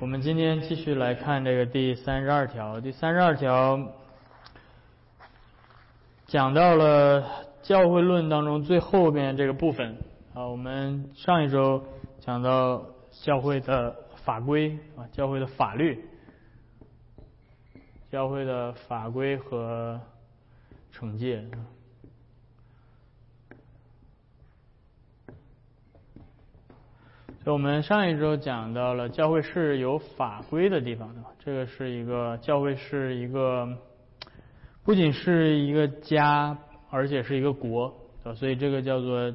我们今天继续来看这个第三十二条。第三十二条讲到了教会论当中最后面这个部分啊。我们上一周讲到教会的法规啊，教会的法律，教会的法规和惩戒。就我们上一周讲到了教会是有法规的地方，的？这个是一个教会是一个不仅是一个家，而且是一个国，对？所以这个叫做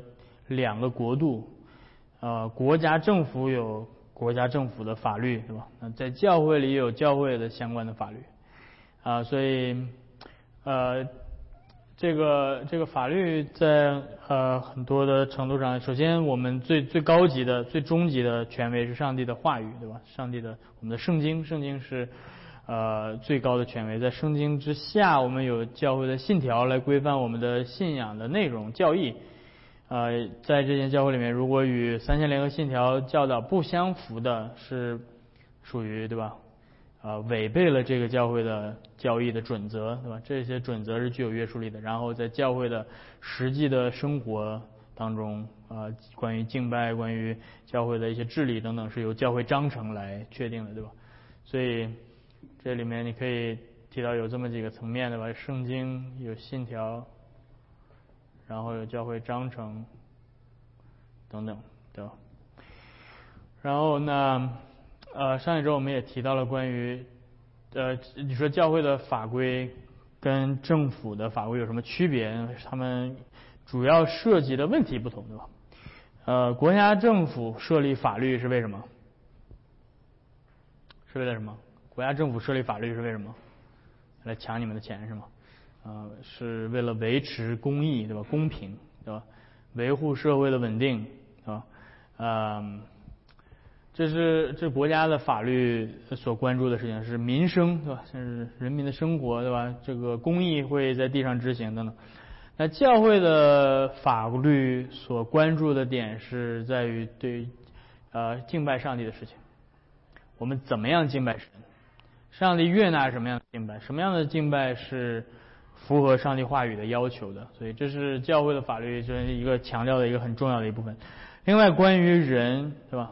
两个国度，呃，国家政府有国家政府的法律，对吧？那在教会里有教会的相关的法律，啊，所以呃。这个这个法律在呃很多的程度上，首先我们最最高级的、最终极的权威是上帝的话语，对吧？上帝的我们的圣经，圣经是呃最高的权威。在圣经之下，我们有教会的信条来规范我们的信仰的内容、教义。呃，在这间教会里面，如果与三千联合信条教导不相符的，是属于对吧？啊，违背了这个教会的教义的准则，对吧？这些准则是具有约束力的。然后在教会的实际的生活当中，啊，关于敬拜、关于教会的一些治理等等，是由教会章程来确定的，对吧？所以这里面你可以提到有这么几个层面，对吧？圣经有信条，然后有教会章程等等，对吧？然后那。呃，上一周我们也提到了关于，呃，你说教会的法规跟政府的法规有什么区别？他们主要涉及的问题不同，对吧？呃，国家政府设立法律是为什么？是为了什么？国家政府设立法律是为什么？来抢你们的钱是吗？啊，是为了维持公义，对吧？公平，对吧？维护社会的稳定，对吧？嗯。这是这国家的法律所关注的事情是民生，对吧？是人民的生活，对吧？这个公益会在地上执行等等。那教会的法律所关注的点是在于对呃敬拜上帝的事情。我们怎么样敬拜神？上帝悦纳什么样的敬拜？什么样的敬拜是符合上帝话语的要求的？所以这是教会的法律就是一个强调的一个很重要的一部分。另外，关于人，对吧？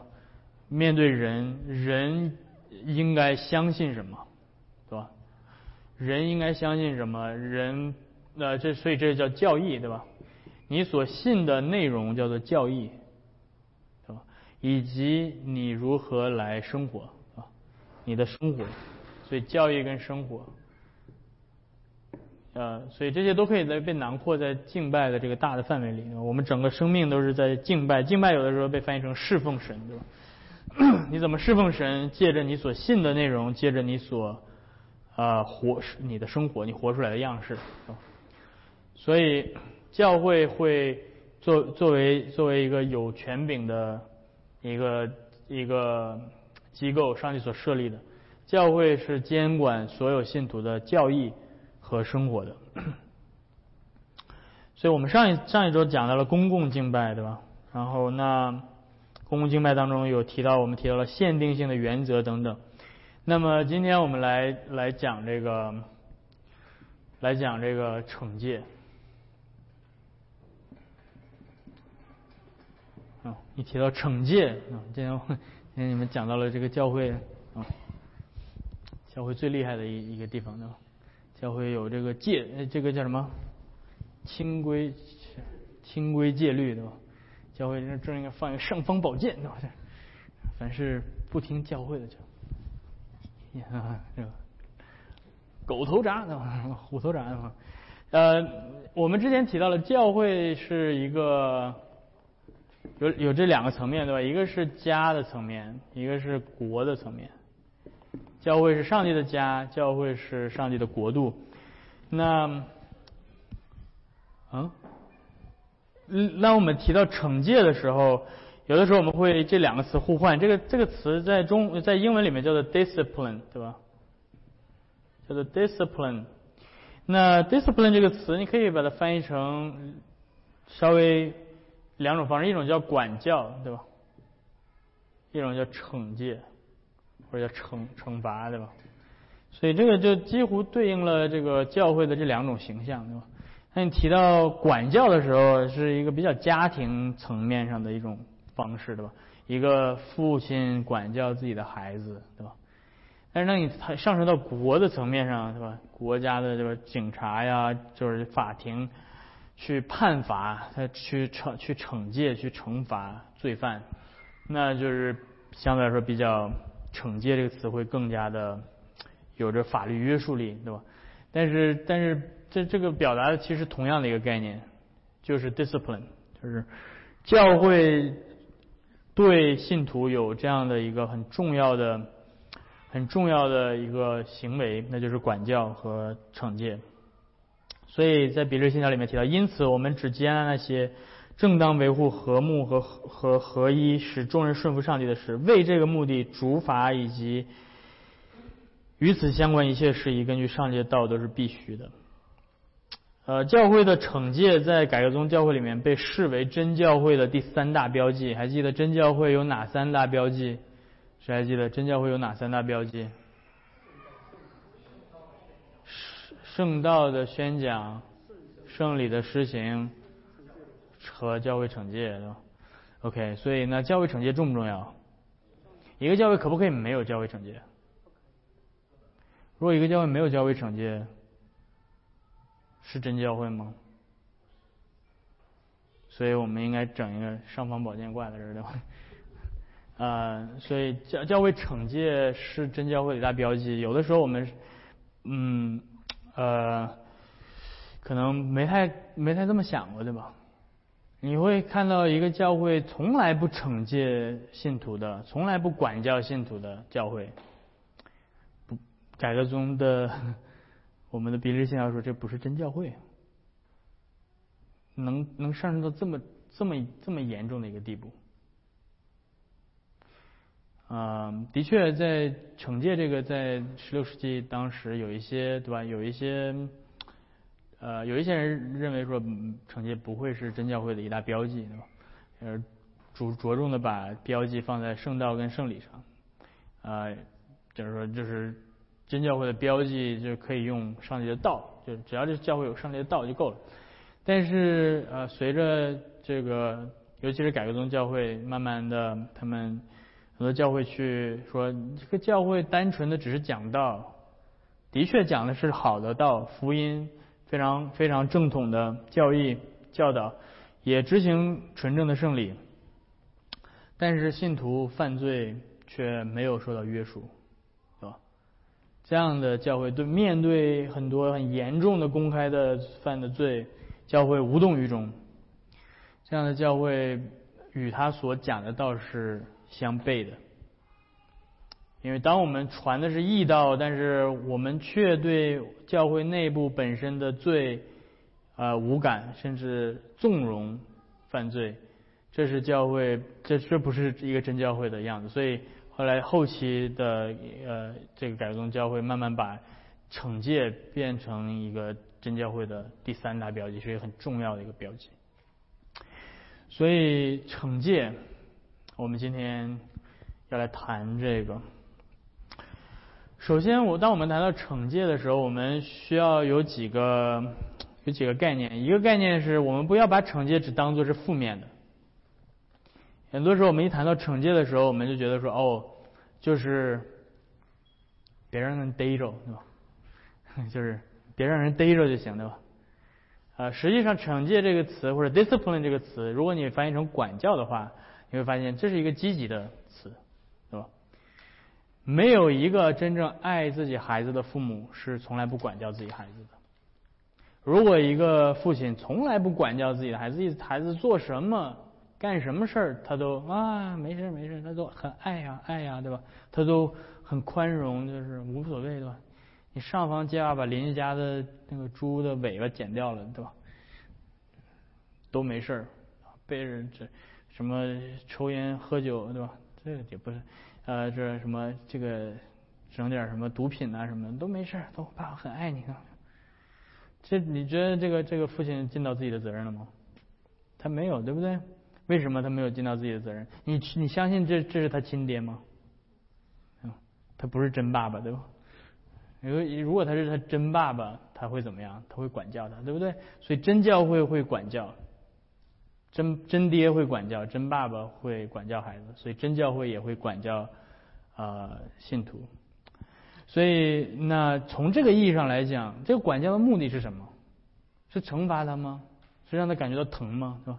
面对人，人应该相信什么，对吧？人应该相信什么？人，那这所以这叫教义，对吧？你所信的内容叫做教义，对吧？以及你如何来生活啊？你的生活，所以教义跟生活，呃，所以这些都可以在被囊括在敬拜的这个大的范围里。我们整个生命都是在敬拜，敬拜有的时候被翻译成侍奉神，对吧？你怎么侍奉神？借着你所信的内容，借着你所啊活你的生活，你活出来的样式。所以教会会作作为作为一个有权柄的一个一个机构，上帝所设立的教会是监管所有信徒的教义和生活的。所以我们上一上一周讲到了公共敬拜，对吧？然后那。公共敬拜当中有提到，我们提到了限定性的原则等等。那么今天我们来来讲这个，来讲这个惩戒。啊，一提到惩戒啊，今天今天你们讲到了这个教会啊，教会最厉害的一一个地方对吧？教会有这个戒，这个叫什么？清规清规戒律对吧？教会这正应该放一个尚方宝剑，对吧？凡是不听教会的，就，这 个狗头铡，对吧？虎头铡，对吧？呃，我们之前提到了教会是一个有有这两个层面，对吧？一个是家的层面，一个是国的层面。教会是上帝的家，教会是上帝的国度。那，嗯？嗯，那我们提到惩戒的时候，有的时候我们会这两个词互换。这个这个词在中在英文里面叫做 discipline，对吧？叫做 discipline。那 discipline 这个词，你可以把它翻译成稍微两种方式，一种叫管教，对吧？一种叫惩戒，或者叫惩惩罚，对吧？所以这个就几乎对应了这个教会的这两种形象，对吧？那你提到管教的时候，是一个比较家庭层面上的一种方式，对吧？一个父亲管教自己的孩子，对吧？但是当你上升到国的层面上，是吧？国家的这个警察呀，就是法庭去判罚，他去惩去惩戒去惩罚罪犯，那就是相对来说比较惩戒这个词会更加的有着法律约束力，对吧？但是但是这这个表达的其实同样的一个概念，就是 discipline，就是教会对信徒有这样的一个很重要的。很重要的一个行为，那就是管教和惩戒。所以在比利信条里面提到，因此我们只接纳那些正当维护和睦和和合一，使众人顺服上帝的事。为这个目的，主法以及与此相关一切事宜，根据上帝的道都是必须的。呃，教会的惩戒在改革宗教会里面被视为真教会的第三大标记。还记得真教会有哪三大标记？谁还记得真教会有哪三大标记？圣道的宣讲、圣礼的施行和教会惩戒，对吧？OK，所以呢，教会惩戒重不重要？一个教会可不可以没有教会惩戒？如果一个教会没有教会惩戒，是真教会吗？所以我们应该整一个尚方宝剑挂在这儿，对吧？呃，所以教教会惩戒是真教会的一大标记。有的时候我们，嗯，呃，可能没太没太这么想过，对吧？你会看到一个教会从来不惩戒信徒的，从来不管教信徒的教会，不改革中的我们的比利信要说这不是真教会，能能上升到这么这么这么严重的一个地步。嗯，的确，在惩戒这个，在十六世纪当时有一些，对吧？有一些，呃，有一些人认为说，惩戒不会是真教会的一大标记，对吧？呃，着着重的把标记放在圣道跟圣礼上，啊，就是说，就是真教会的标记就可以用上帝的道，就只要这教会有上帝的道就够了。但是，呃，随着这个，尤其是改革宗教会，慢慢的他们。很多教会去说，这个教会单纯的只是讲道，的确讲的是好的道，福音非常非常正统的教义教导，也执行纯正的圣礼，但是信徒犯罪却没有受到约束，这样的教会对面对很多很严重的公开的犯的罪，教会无动于衷。这样的教会与他所讲的道是。相悖的，因为当我们传的是义道，但是我们却对教会内部本身的罪啊无感，甚至纵容犯罪，这是教会这这不是一个真教会的样子。所以后来后期的呃这个改革宗教会慢慢把惩戒变成一个真教会的第三大标记，是一个很重要的一个标记。所以惩戒。我们今天要来谈这个。首先，我当我们谈到惩戒的时候，我们需要有几个有几个概念。一个概念是我们不要把惩戒只当做是负面的。很多时候，我们一谈到惩戒的时候，我们就觉得说，哦，就是别让人逮着，对吧？就是别让人逮着就行，对吧？啊，实际上，惩戒这个词或者 discipline 这个词，如果你翻译成管教的话。你会发现这是一个积极的词，对吧？没有一个真正爱自己孩子的父母是从来不管教自己孩子的。如果一个父亲从来不管教自己的孩子，孩子做什么、干什么事儿，他都啊没事没事，他都很爱呀爱呀，对吧？他都很宽容，就是无所谓，对吧？你上房揭瓦把邻居家的那个猪的尾巴剪掉了，对吧？都没事儿，背着这。什么抽烟喝酒对吧？这个也不是，呃，这什么这个整点什么毒品啊什么的都没事，都爸很爱你。这你觉得这个这个父亲尽到自己的责任了吗？他没有，对不对？为什么他没有尽到自己的责任？你你相信这这是他亲爹吗？他不是真爸爸，对吧？因为如果他是他真爸爸，他会怎么样？他会管教他，对不对？所以真教会会管教，真真爹会管教，真爸爸会管教孩子，所以真教会也会管教啊信徒。所以那从这个意义上来讲，这个管教的目的是什么？是惩罚他吗？是让他感觉到疼吗？是吧？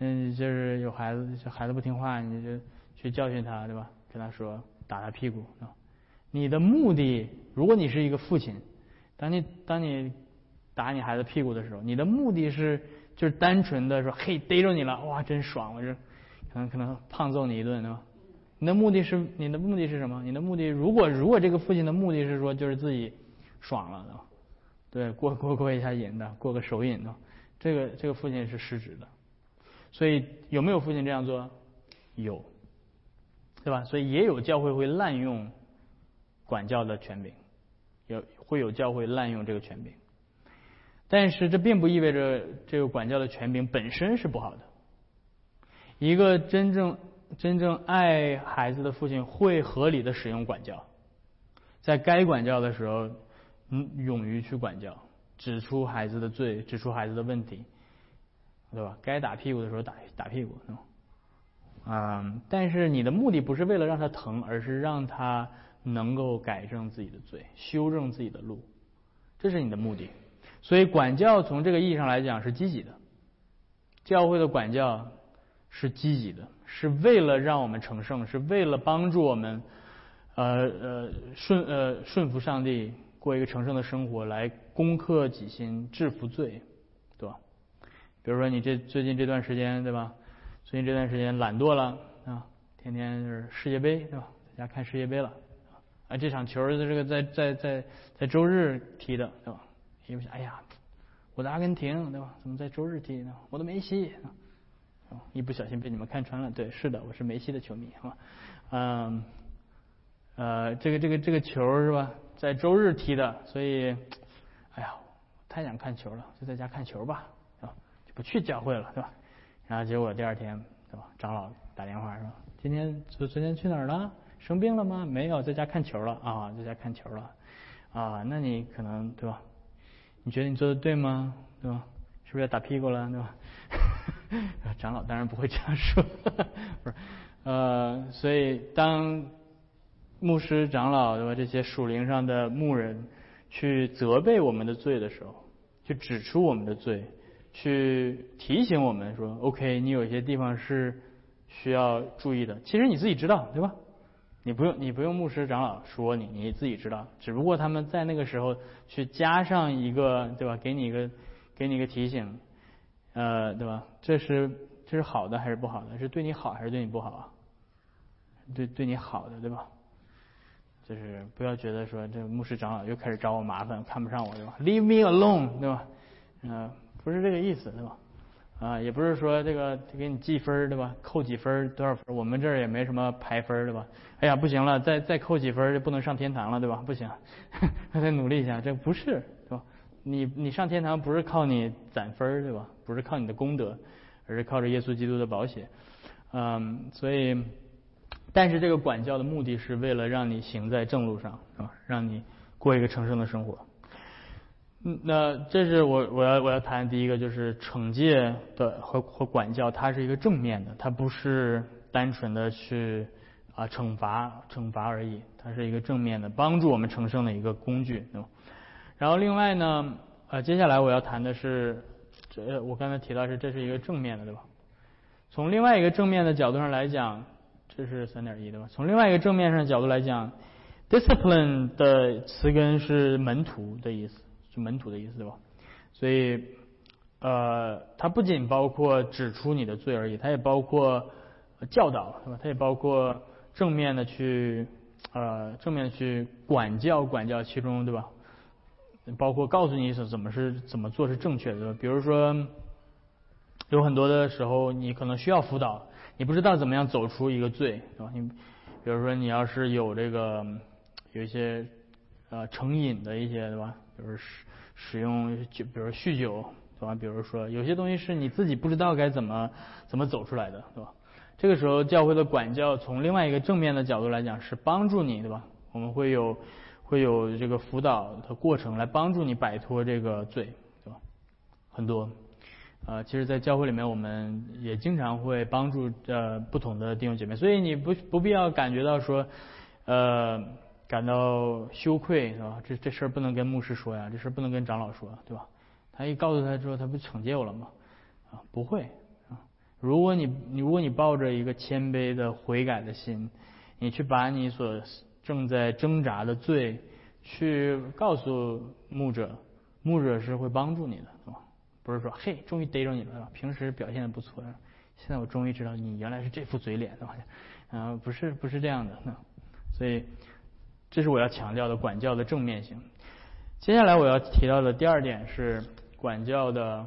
嗯，就是有孩子，孩子不听话，你就去教训他，对吧？跟他说，打他屁股，啊。你的目的，如果你是一个父亲，当你当你打你孩子屁股的时候，你的目的是就是单纯的说，嘿，逮着你了，哇，真爽，我这可能可能胖揍你一顿，对吧？你的目的是你的目的是什么？你的目的，如果如果这个父亲的目的是说就是自己爽了，对，过过过一下瘾的，过个手瘾的，这个这个父亲是失职的。所以有没有父亲这样做？有，对吧？所以也有教会会滥用管教的权柄，有会有教会滥用这个权柄。但是这并不意味着这个管教的权柄本身是不好的。一个真正真正爱孩子的父亲会合理的使用管教，在该管教的时候，嗯，勇于去管教，指出孩子的罪，指出孩子的问题。对吧？该打屁股的时候打打屁股，是吧？嗯，但是你的目的不是为了让他疼，而是让他能够改正自己的罪，修正自己的路，这是你的目的。所以管教从这个意义上来讲是积极的，教会的管教是积极的，是为了让我们成圣，是为了帮助我们呃呃顺呃顺服上帝，过一个成圣的生活，来攻克己心，制服罪。比如说你这最近这段时间对吧？最近这段时间懒惰了啊，天天就是世界杯对吧？在家看世界杯了啊，这场球的这个在在在在周日踢的对吧？一不想哎呀，我的阿根廷对吧？怎么在周日踢呢？我的梅西啊，一不小心被你们看穿了，对，是的，我是梅西的球迷啊，嗯呃，这个这个这个球是吧？在周日踢的，所以哎呀，太想看球了，就在家看球吧。不去教会了，对吧？然后结果第二天，对吧？长老打电话说：“今天昨昨天去哪儿了？生病了吗？没有，在家看球了啊，在家看球了啊。那你可能对吧？你觉得你做的对吗？对吧？是不是要打屁股了？对吧？” 长老当然不会这样说，不是呃，所以当牧师、长老对吧？这些属灵上的牧人去责备我们的罪的时候，去指出我们的罪。去提醒我们说，OK，你有些地方是需要注意的。其实你自己知道，对吧？你不用，你不用牧师长老说你，你自己知道。只不过他们在那个时候去加上一个，对吧？给你一个，给你一个提醒，呃，对吧？这是这是好的还是不好的？是对你好还是对你不好啊？对对你好的，对吧？就是不要觉得说这牧师长老又开始找我麻烦，看不上我，对吧？Leave me alone，对吧？嗯。不是这个意思，对吧？啊，也不是说这个给你记分，对吧？扣几分，多少分？我们这儿也没什么排分，对吧？哎呀，不行了，再再扣几分就不能上天堂了，对吧？不行，还得努力一下。这不是，对吧？你你上天堂不是靠你攒分，对吧？不是靠你的功德，而是靠着耶稣基督的保险。嗯，所以，但是这个管教的目的是为了让你行在正路上，是吧？让你过一个成圣的生活。嗯，那这是我我要我要谈第一个，就是惩戒的和和管教，它是一个正面的，它不是单纯的去啊惩罚惩罚而已，它是一个正面的，帮助我们成圣的一个工具，对吧？然后另外呢，呃，接下来我要谈的是，这我刚才提到是这是一个正面的，对吧？从另外一个正面的角度上来讲，这是三点一，对吧？从另外一个正面上的角度来讲，discipline 的词根是门徒的意思。门徒的意思对吧？所以，呃，它不仅包括指出你的罪而已，它也包括教导，是吧？它也包括正面的去，呃，正面的去管教，管教其中，对吧？包括告诉你是怎么是怎么做是正确的，比如说，有很多的时候你可能需要辅导，你不知道怎么样走出一个罪，对吧？你比如说你要是有这个有一些呃成瘾的一些，对吧？就是使使用酒，比如酗酒，对吧？比如说有些东西是你自己不知道该怎么怎么走出来的，对吧？这个时候教会的管教从另外一个正面的角度来讲是帮助你，对吧？我们会有会有这个辅导的过程来帮助你摆脱这个罪，对吧？很多，呃，其实，在教会里面，我们也经常会帮助呃不同的弟兄姐妹，所以你不不必要感觉到说，呃，感到羞愧，是吧？这这事儿不能跟牧师说呀，这事儿不能跟长老说，对吧？他一告诉他之后，他不惩戒我了吗？啊，不会啊。如果你你如果你抱着一个谦卑的悔改的心，你去把你所正在挣扎的罪去告诉牧者，牧者是会帮助你的，是吧？不是说嘿，终于逮着你了，平时表现的不错，现在我终于知道你原来是这副嘴脸，是吧？啊，不是不是这样的，所以这是我要强调的管教的正面性。接下来我要提到的第二点是。管教的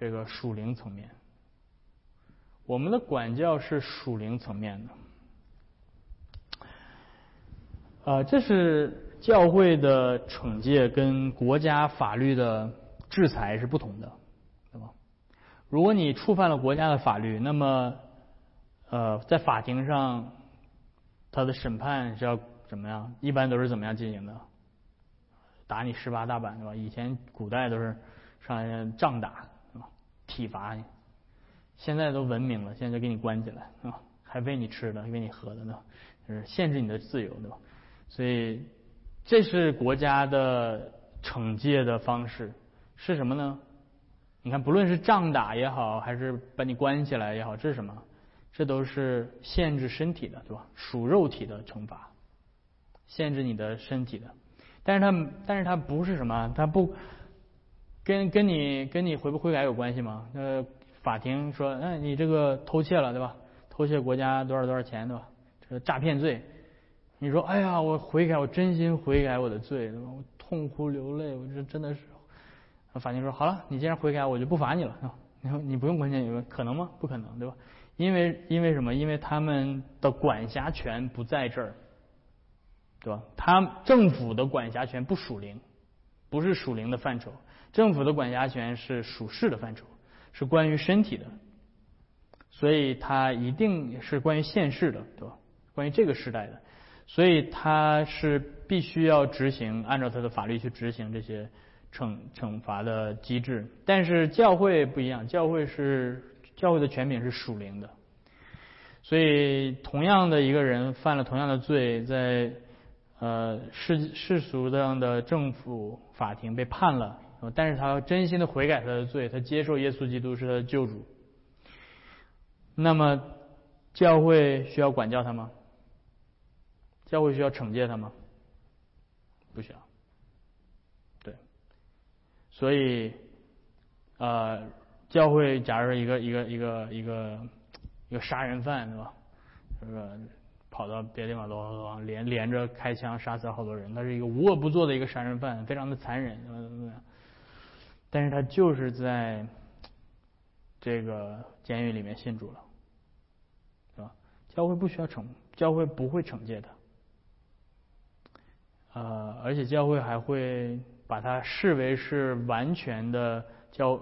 这个属灵层面，我们的管教是属灵层面的，啊，这是教会的惩戒跟国家法律的制裁是不同的，对吧？如果你触犯了国家的法律，那么，呃，在法庭上，他的审判是要怎么样？一般都是怎么样进行的？打你十八大板，对吧？以前古代都是。上来仗打是吧？体罚你，现在都文明了，现在就给你关起来啊，还喂你吃的，喂你喝的呢，就是限制你的自由，对吧？所以这是国家的惩戒的方式是什么呢？你看，不论是仗打也好，还是把你关起来也好，这是什么？这都是限制身体的，对吧？属肉体的惩罚，限制你的身体的。但是它，但是它不是什么？它不。跟跟你跟你悔不悔改有关系吗？呃，法庭说，哎，你这个偷窃了，对吧？偷窃国家多少多少钱，对吧？这个诈骗罪，你说，哎呀，我悔改，我真心悔改我的罪，对吧？我痛哭流泪，我这真的是。法庭说，好了，你既然悔改，我就不罚你了，你说你不用关心，可能吗？不可能，对吧？因为因为什么？因为他们的管辖权不在这儿，对吧？他政府的管辖权不属灵，不是属灵的范畴。政府的管辖权是属世的范畴，是关于身体的，所以它一定是关于现世的，对吧？关于这个时代的，所以它是必须要执行，按照它的法律去执行这些惩惩罚的机制。但是教会不一样，教会是教会的权柄是属灵的，所以同样的一个人犯了同样的罪，在呃世世俗上的政府法庭被判了。但是他真心的悔改他的罪，他接受耶稣基督是他的救主。那么教会需要管教他吗？教会需要惩戒他吗？不需要。对。所以，呃，教会假如说一个一个一个一个一个杀人犯，对吧？这个跑到别的地方，都连连着开枪杀死了好多人，他是一个无恶不作的一个杀人犯，非常的残忍，怎么怎么样？但是他就是在这个监狱里面信主了，是吧？教会不需要惩，教会不会惩戒他，呃，而且教会还会把他视为是完全的教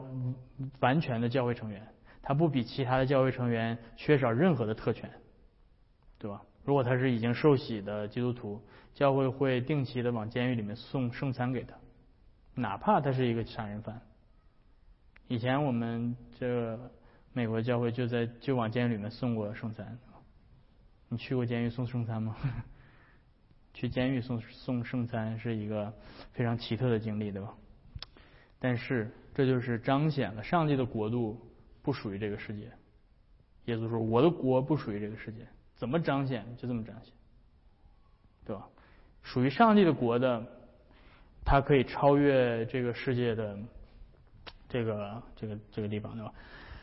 完全的教会成员，他不比其他的教会成员缺少任何的特权，对吧？如果他是已经受洗的基督徒，教会会定期的往监狱里面送圣餐给他。哪怕他是一个杀人犯，以前我们这美国教会就在就往监狱里面送过圣餐。你去过监狱送圣餐吗？去监狱送送圣餐是一个非常奇特的经历，对吧？但是这就是彰显了上帝的国度不属于这个世界。耶稣说：“我的国不属于这个世界。”怎么彰显？就这么彰显，对吧？属于上帝的国的。它可以超越这个世界的这个这个这个地方，对吧？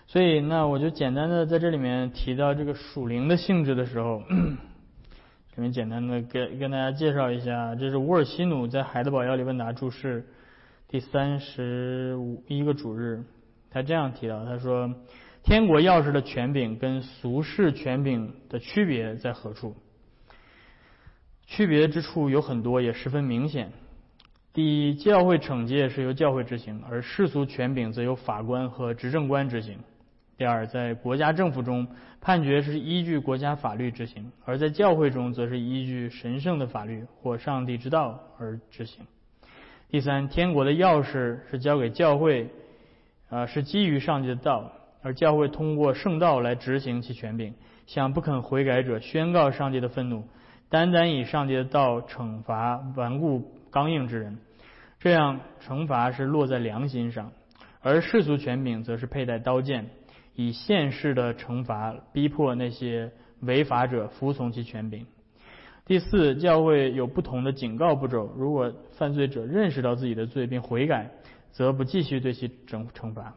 所以，那我就简单的在这里面提到这个属灵的性质的时候，这边简单的跟跟大家介绍一下，这是乌尔西努在《海德堡要理问答注释》第三十五一个主日，他这样提到，他说：“天国钥匙的权柄跟俗世权柄的区别在何处？区别之处有很多，也十分明显。”第一，教会惩戒是由教会执行，而世俗权柄则由法官和执政官执行。第二，在国家政府中，判决是依据国家法律执行；而在教会中，则是依据神圣的法律或上帝之道而执行。第三，天国的钥匙是交给教会，啊，是基于上帝的道，而教会通过圣道来执行其权柄，向不肯悔改者宣告上帝的愤怒，单单以上帝的道惩罚顽固刚硬之人，这样惩罚是落在良心上；而世俗权柄则是佩戴刀剑。以现世的惩罚逼迫那些违法者服从其权柄。第四，教会有不同的警告步骤。如果犯罪者认识到自己的罪并悔改，则不继续对其惩惩罚；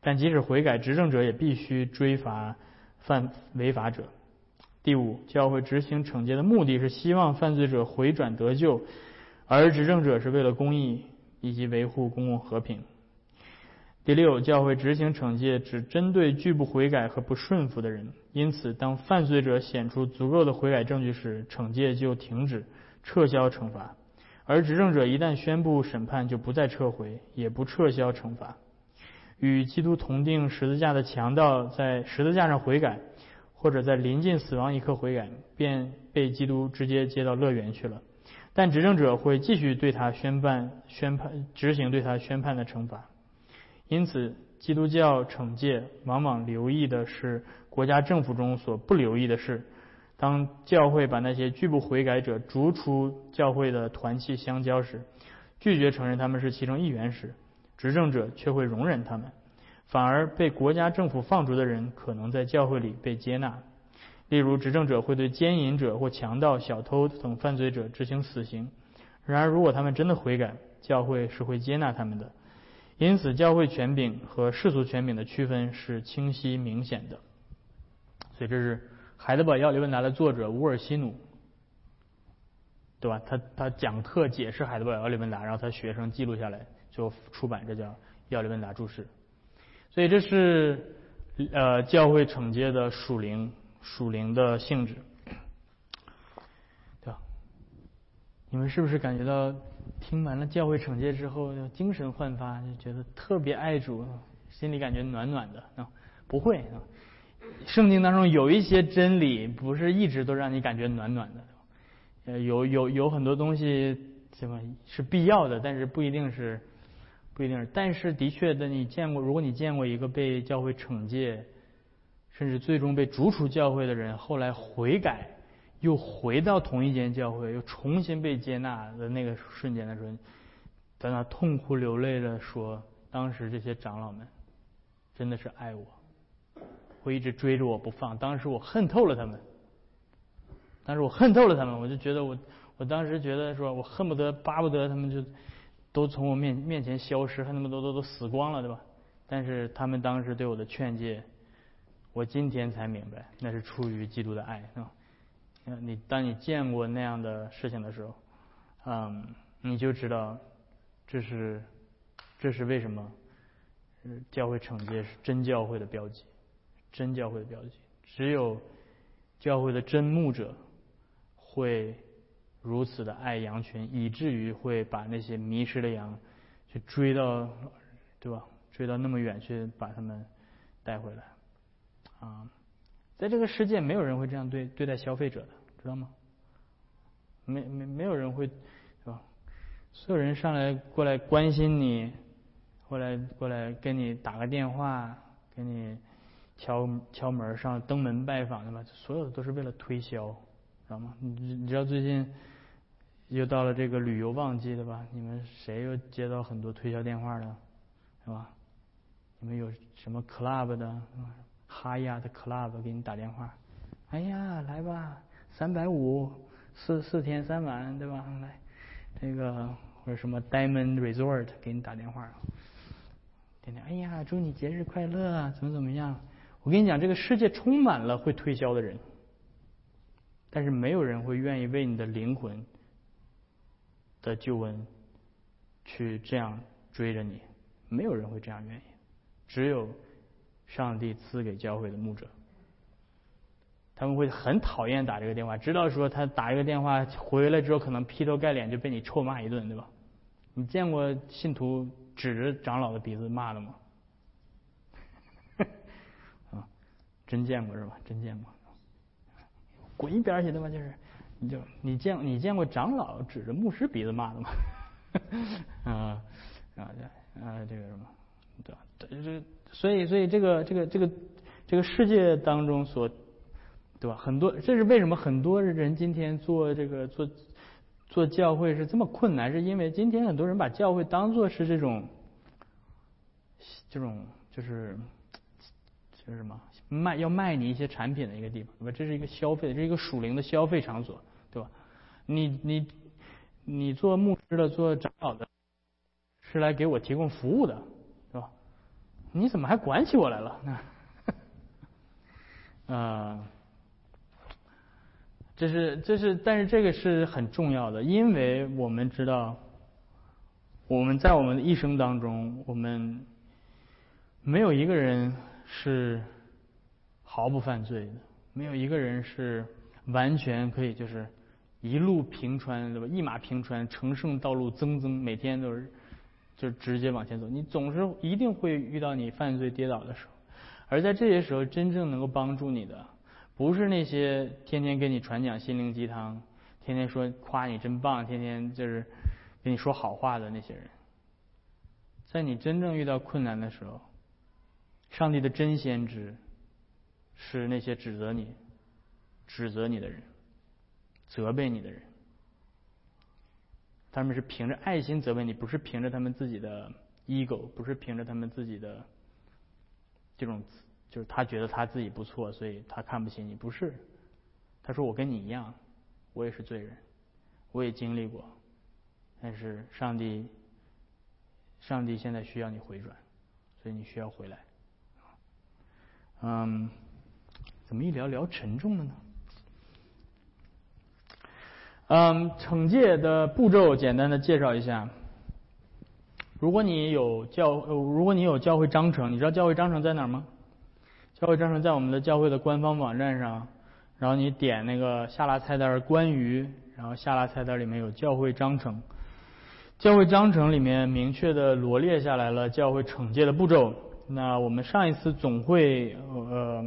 但即使悔改，执政者也必须追罚犯违法者。第五，教会执行惩戒的目的是希望犯罪者回转得救，而执政者是为了公益以及维护公共和平。第六，教会执行惩戒只针对拒不悔改和不顺服的人，因此，当犯罪者显出足够的悔改证据时，惩戒就停止，撤销惩罚；而执政者一旦宣布审判，就不再撤回，也不撤销惩罚。与基督同定十字架的强盗在十字架上悔改，或者在临近死亡一刻悔改，便被基督直接接到乐园去了。但执政者会继续对他宣判、宣判、执行对他宣判的惩罚。因此，基督教惩戒往往留意的是国家政府中所不留意的事。当教会把那些拒不悔改者逐出教会的团契相交时，拒绝承认他们是其中一员时，执政者却会容忍他们，反而被国家政府放逐的人可能在教会里被接纳。例如，执政者会对奸淫者或强盗、小偷等犯罪者执行死刑。然而，如果他们真的悔改，教会是会接纳他们的。因此，教会权柄和世俗权柄的区分是清晰明显的。所以，这是《海德堡要理问答》的作者乌尔西努，对吧？他他讲课解释《海德堡要理问答》，然后他学生记录下来，就出版，这叫《要理问答注释》。所以，这是呃教会惩戒的属灵属灵的性质，对吧？你们是不是感觉到？听完了教会惩戒之后，就精神焕发，就觉得特别爱主，心里感觉暖暖的啊！不会啊，圣经当中有一些真理不是一直都让你感觉暖暖的，呃，有有有很多东西什么是必要的，但是不一定是不一定是，但是的确的，你见过，如果你见过一个被教会惩戒，甚至最终被逐出教会的人，后来悔改。又回到同一间教会，又重新被接纳的那个瞬间的时候，在那痛哭流泪的说：“当时这些长老们真的是爱我，会一直追着我不放。当时我恨透了他们，但是我恨透了他们，我就觉得我，我当时觉得说我恨不得巴不得他们就都从我面面前消失，还那么多都都死光了，对吧？但是他们当时对我的劝诫，我今天才明白，那是出于基督的爱，是吧？”你当你见过那样的事情的时候，嗯，你就知道这是这是为什么教会惩戒是真教会的标记，真教会的标记。只有教会的真牧者会如此的爱羊群，以至于会把那些迷失的羊去追到，对吧？追到那么远去把他们带回来。啊，在这个世界，没有人会这样对对待消费者的。知道吗？没没没有人会，是吧？所有人上来过来关心你，过来过来跟你打个电话，给你敲敲门上登门拜访，的吧？所有的都是为了推销，知道吗？你你知道最近又到了这个旅游旺季，对吧？你们谁又接到很多推销电话了，是吧？你们有什么 club 的，哈亚的 club 给你打电话？哎呀，来吧。三百五，四四天三晚，对吧？来，那个或者什么 Diamond Resort 给你打电话，天天哎呀，祝你节日快乐啊，怎么怎么样？我跟你讲，这个世界充满了会推销的人，但是没有人会愿意为你的灵魂的救恩去这样追着你，没有人会这样愿意，只有上帝赐给教会的牧者。他们会很讨厌打这个电话，知道说他打一个电话回来之后，可能劈头盖脸就被你臭骂一顿，对吧？你见过信徒指着长老的鼻子骂的吗？真见过是吧？真见过，滚一边去对吧？就是你就你见你见过长老指着牧师鼻子骂的吗？啊啊这啊这个什么对吧？这所以所以这个这个这个这个世界当中所对吧？很多这是为什么很多人今天做这个做做教会是这么困难？是因为今天很多人把教会当做是这种这种就是就是什么卖要卖你一些产品的一个地方，对吧？这是一个消费，这是一个属灵的消费场所，对吧？你你你做牧师的做长老的，是来给我提供服务的，对吧？你怎么还管起我来了？啊。这是这是，但是这个是很重要的，因为我们知道，我们在我们的一生当中，我们没有一个人是毫不犯罪的，没有一个人是完全可以就是一路平川对吧？一马平川，乘胜道路增增，每天都是就直接往前走。你总是一定会遇到你犯罪跌倒的时候，而在这些时候，真正能够帮助你的。不是那些天天给你传讲心灵鸡汤，天天说夸你真棒，天天就是跟你说好话的那些人，在你真正遇到困难的时候，上帝的真先知是那些指责你、指责你的人、责备你的人，他们是凭着爱心责备你，不是凭着他们自己的 ego，不是凭着他们自己的这种。就是他觉得他自己不错，所以他看不起你。不是，他说我跟你一样，我也是罪人，我也经历过，但是上帝，上帝现在需要你回转，所以你需要回来。嗯，怎么一聊聊沉重了呢？嗯，惩戒的步骤简单的介绍一下。如果你有教，如果你有教会章程，你知道教会章程在哪儿吗？教会章程在我们的教会的官方网站上，然后你点那个下拉菜单关于，然后下拉菜单里面有教会章程。教会章程里面明确的罗列下来了教会惩戒的步骤。那我们上一次总会呃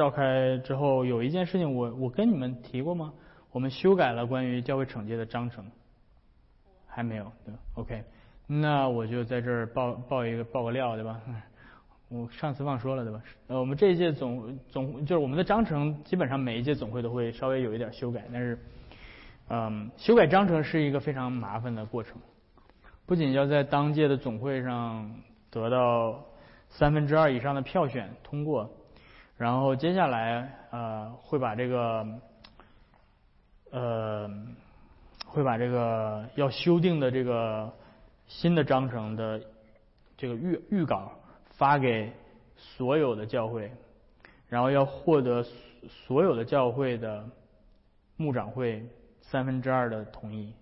召开之后，有一件事情我我跟你们提过吗？我们修改了关于教会惩戒的章程，还没有对 OK，那我就在这儿报报一个报个料对吧？我上次忘说了，对吧？呃，我们这一届总总就是我们的章程，基本上每一届总会都会稍微有一点修改，但是，嗯，修改章程是一个非常麻烦的过程，不仅要在当届的总会上得到三分之二以上的票选通过，然后接下来呃会把这个呃会把这个要修订的这个新的章程的这个预预稿。发给所有的教会，然后要获得所有的教会的牧长会三分之二的同意，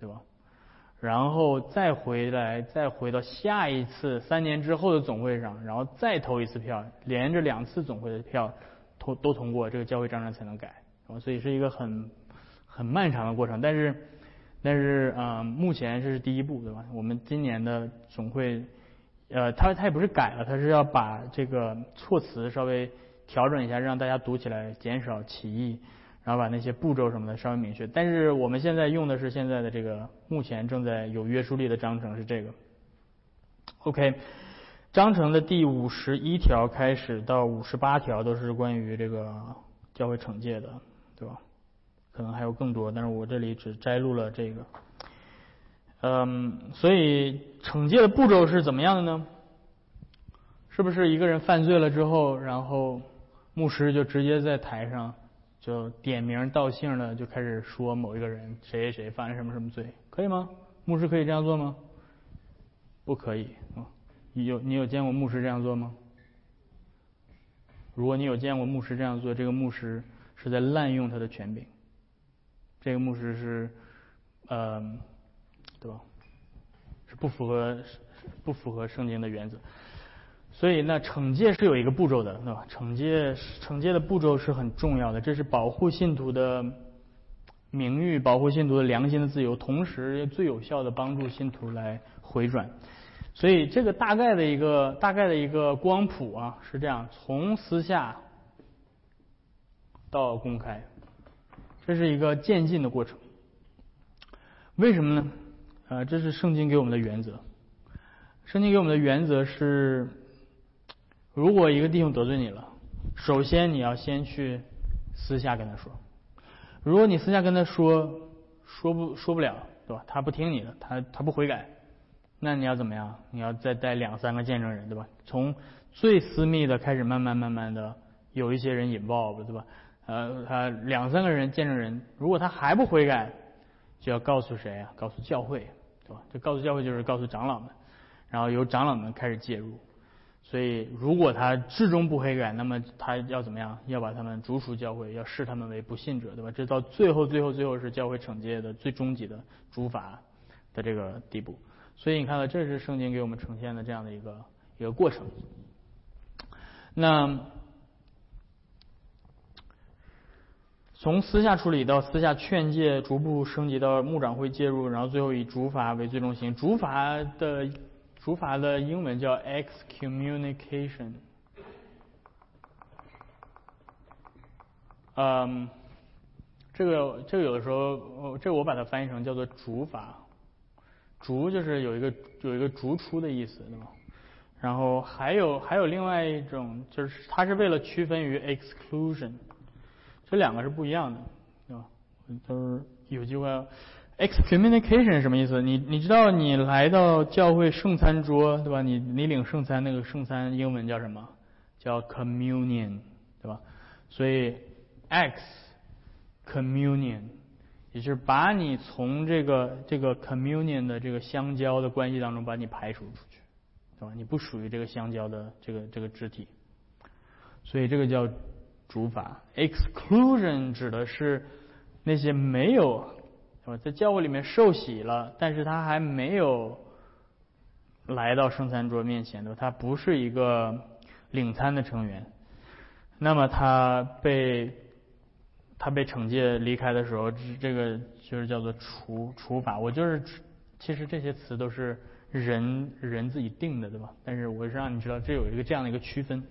对吧？然后再回来，再回到下一次三年之后的总会上，然后再投一次票，连着两次总会的票通都通过，这个教会章程才能改，所以是一个很很漫长的过程。但是但是啊，目前这是第一步，对吧？我们今年的总会。呃，他他也不是改了，他是要把这个措辞稍微调整一下，让大家读起来减少歧义，然后把那些步骤什么的稍微明确。但是我们现在用的是现在的这个目前正在有约束力的章程是这个。OK，章程的第五十一条开始到五十八条都是关于这个教会惩戒的，对吧？可能还有更多，但是我这里只摘录了这个。嗯，所以惩戒的步骤是怎么样的呢？是不是一个人犯罪了之后，然后牧师就直接在台上就点名道姓的就开始说某一个人谁谁谁犯了什么什么罪，可以吗？牧师可以这样做吗？不可以啊！你有你有见过牧师这样做吗？如果你有见过牧师这样做，这个牧师是在滥用他的权柄。这个牧师是，嗯。对吧？是不符合不符合圣经的原则，所以那惩戒是有一个步骤的，对吧？惩戒惩戒的步骤是很重要的，这是保护信徒的名誉、保护信徒的良心的自由，同时最有效的帮助信徒来回转。所以这个大概的一个大概的一个光谱啊是这样，从私下到公开，这是一个渐进的过程。为什么呢？呃，这是圣经给我们的原则。圣经给我们的原则是，如果一个弟兄得罪你了，首先你要先去私下跟他说。如果你私下跟他说，说不说不了，对吧？他不听你的，他他不悔改。那你要怎么样？你要再带两三个见证人，对吧？从最私密的开始，慢慢慢慢的有一些人引爆，对吧？呃，他两三个人见证人，如果他还不悔改，就要告诉谁啊？告诉教会，对吧？就告诉教会就是告诉长老们，然后由长老们开始介入。所以，如果他至终不悔改，那么他要怎么样？要把他们逐出教会，要视他们为不信者，对吧？这到最后，最后，最后是教会惩戒的最终极的主法的这个地步。所以你看到，这是圣经给我们呈现的这样的一个一个过程。那从私下处理到私下劝诫，逐步升级到牧长会介入，然后最后以主法为最终形。主法的主法的英文叫 excommunication。嗯，这个这个有的时候，这个我把它翻译成叫做主法。逐就是有一个有一个逐出的意思，对吧？然后还有还有另外一种，就是它是为了区分于 exclusion，这两个是不一样的，对吧？都是有机会。Excommunication 是什么意思？你你知道你来到教会圣餐桌，对吧？你你领圣餐那个圣餐英文叫什么？叫 communion，对吧？所以 ex communion。也就是把你从这个这个 communion 的这个相交的关系当中把你排除出去，对吧？你不属于这个相交的这个这个肢体，所以这个叫主法。exclusion 指的是那些没有，我？在教会里面受洗了，但是他还没有来到圣餐桌面前，对吧？他不是一个领餐的成员，那么他被。他被惩戒离开的时候，这个就是叫做除除法。我就是，其实这些词都是人人自己定的，对吧？但是我是让你知道，这有一个这样的一个区分。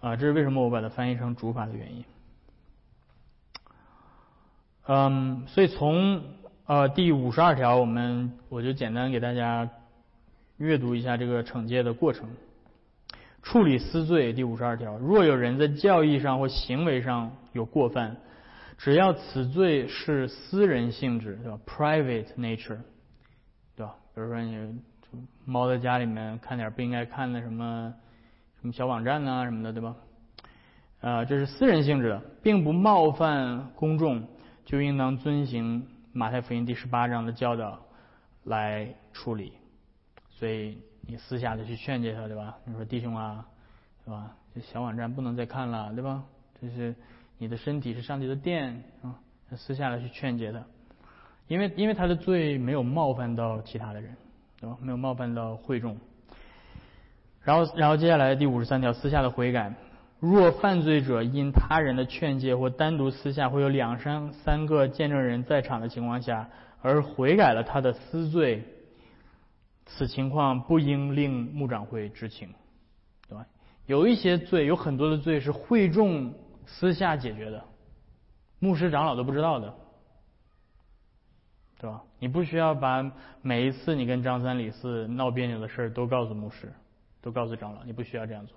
啊，这是为什么我把它翻译成主法的原因。嗯，所以从呃第五十二条，我们我就简单给大家阅读一下这个惩戒的过程。处理私罪第五十二条，若有人在教义上或行为上有过犯，只要此罪是私人性质，对吧？private nature，对吧？比如说你猫在家里面看点不应该看的什么什么小网站呐什么的，对吧？啊，这是私人性质的，并不冒犯公众，就应当遵行马太福音第十八章的教导来处理。所以。你私下的去劝诫他，对吧？你说弟兄啊，对吧？这小网站不能再看了，对吧？这是你的身体是上帝的殿啊，私下的去劝诫他，因为因为他的罪没有冒犯到其他的人，对吧？没有冒犯到会众。然后然后接下来第五十三条，私下的悔改，若犯罪者因他人的劝诫或单独私下会有两三三个见证人在场的情况下，而悔改了他的私罪。此情况不应令牧长会知情，对吧？有一些罪，有很多的罪是会众私下解决的，牧师长老都不知道的，对吧？你不需要把每一次你跟张三李四闹别扭的事都告诉牧师，都告诉长老，你不需要这样做，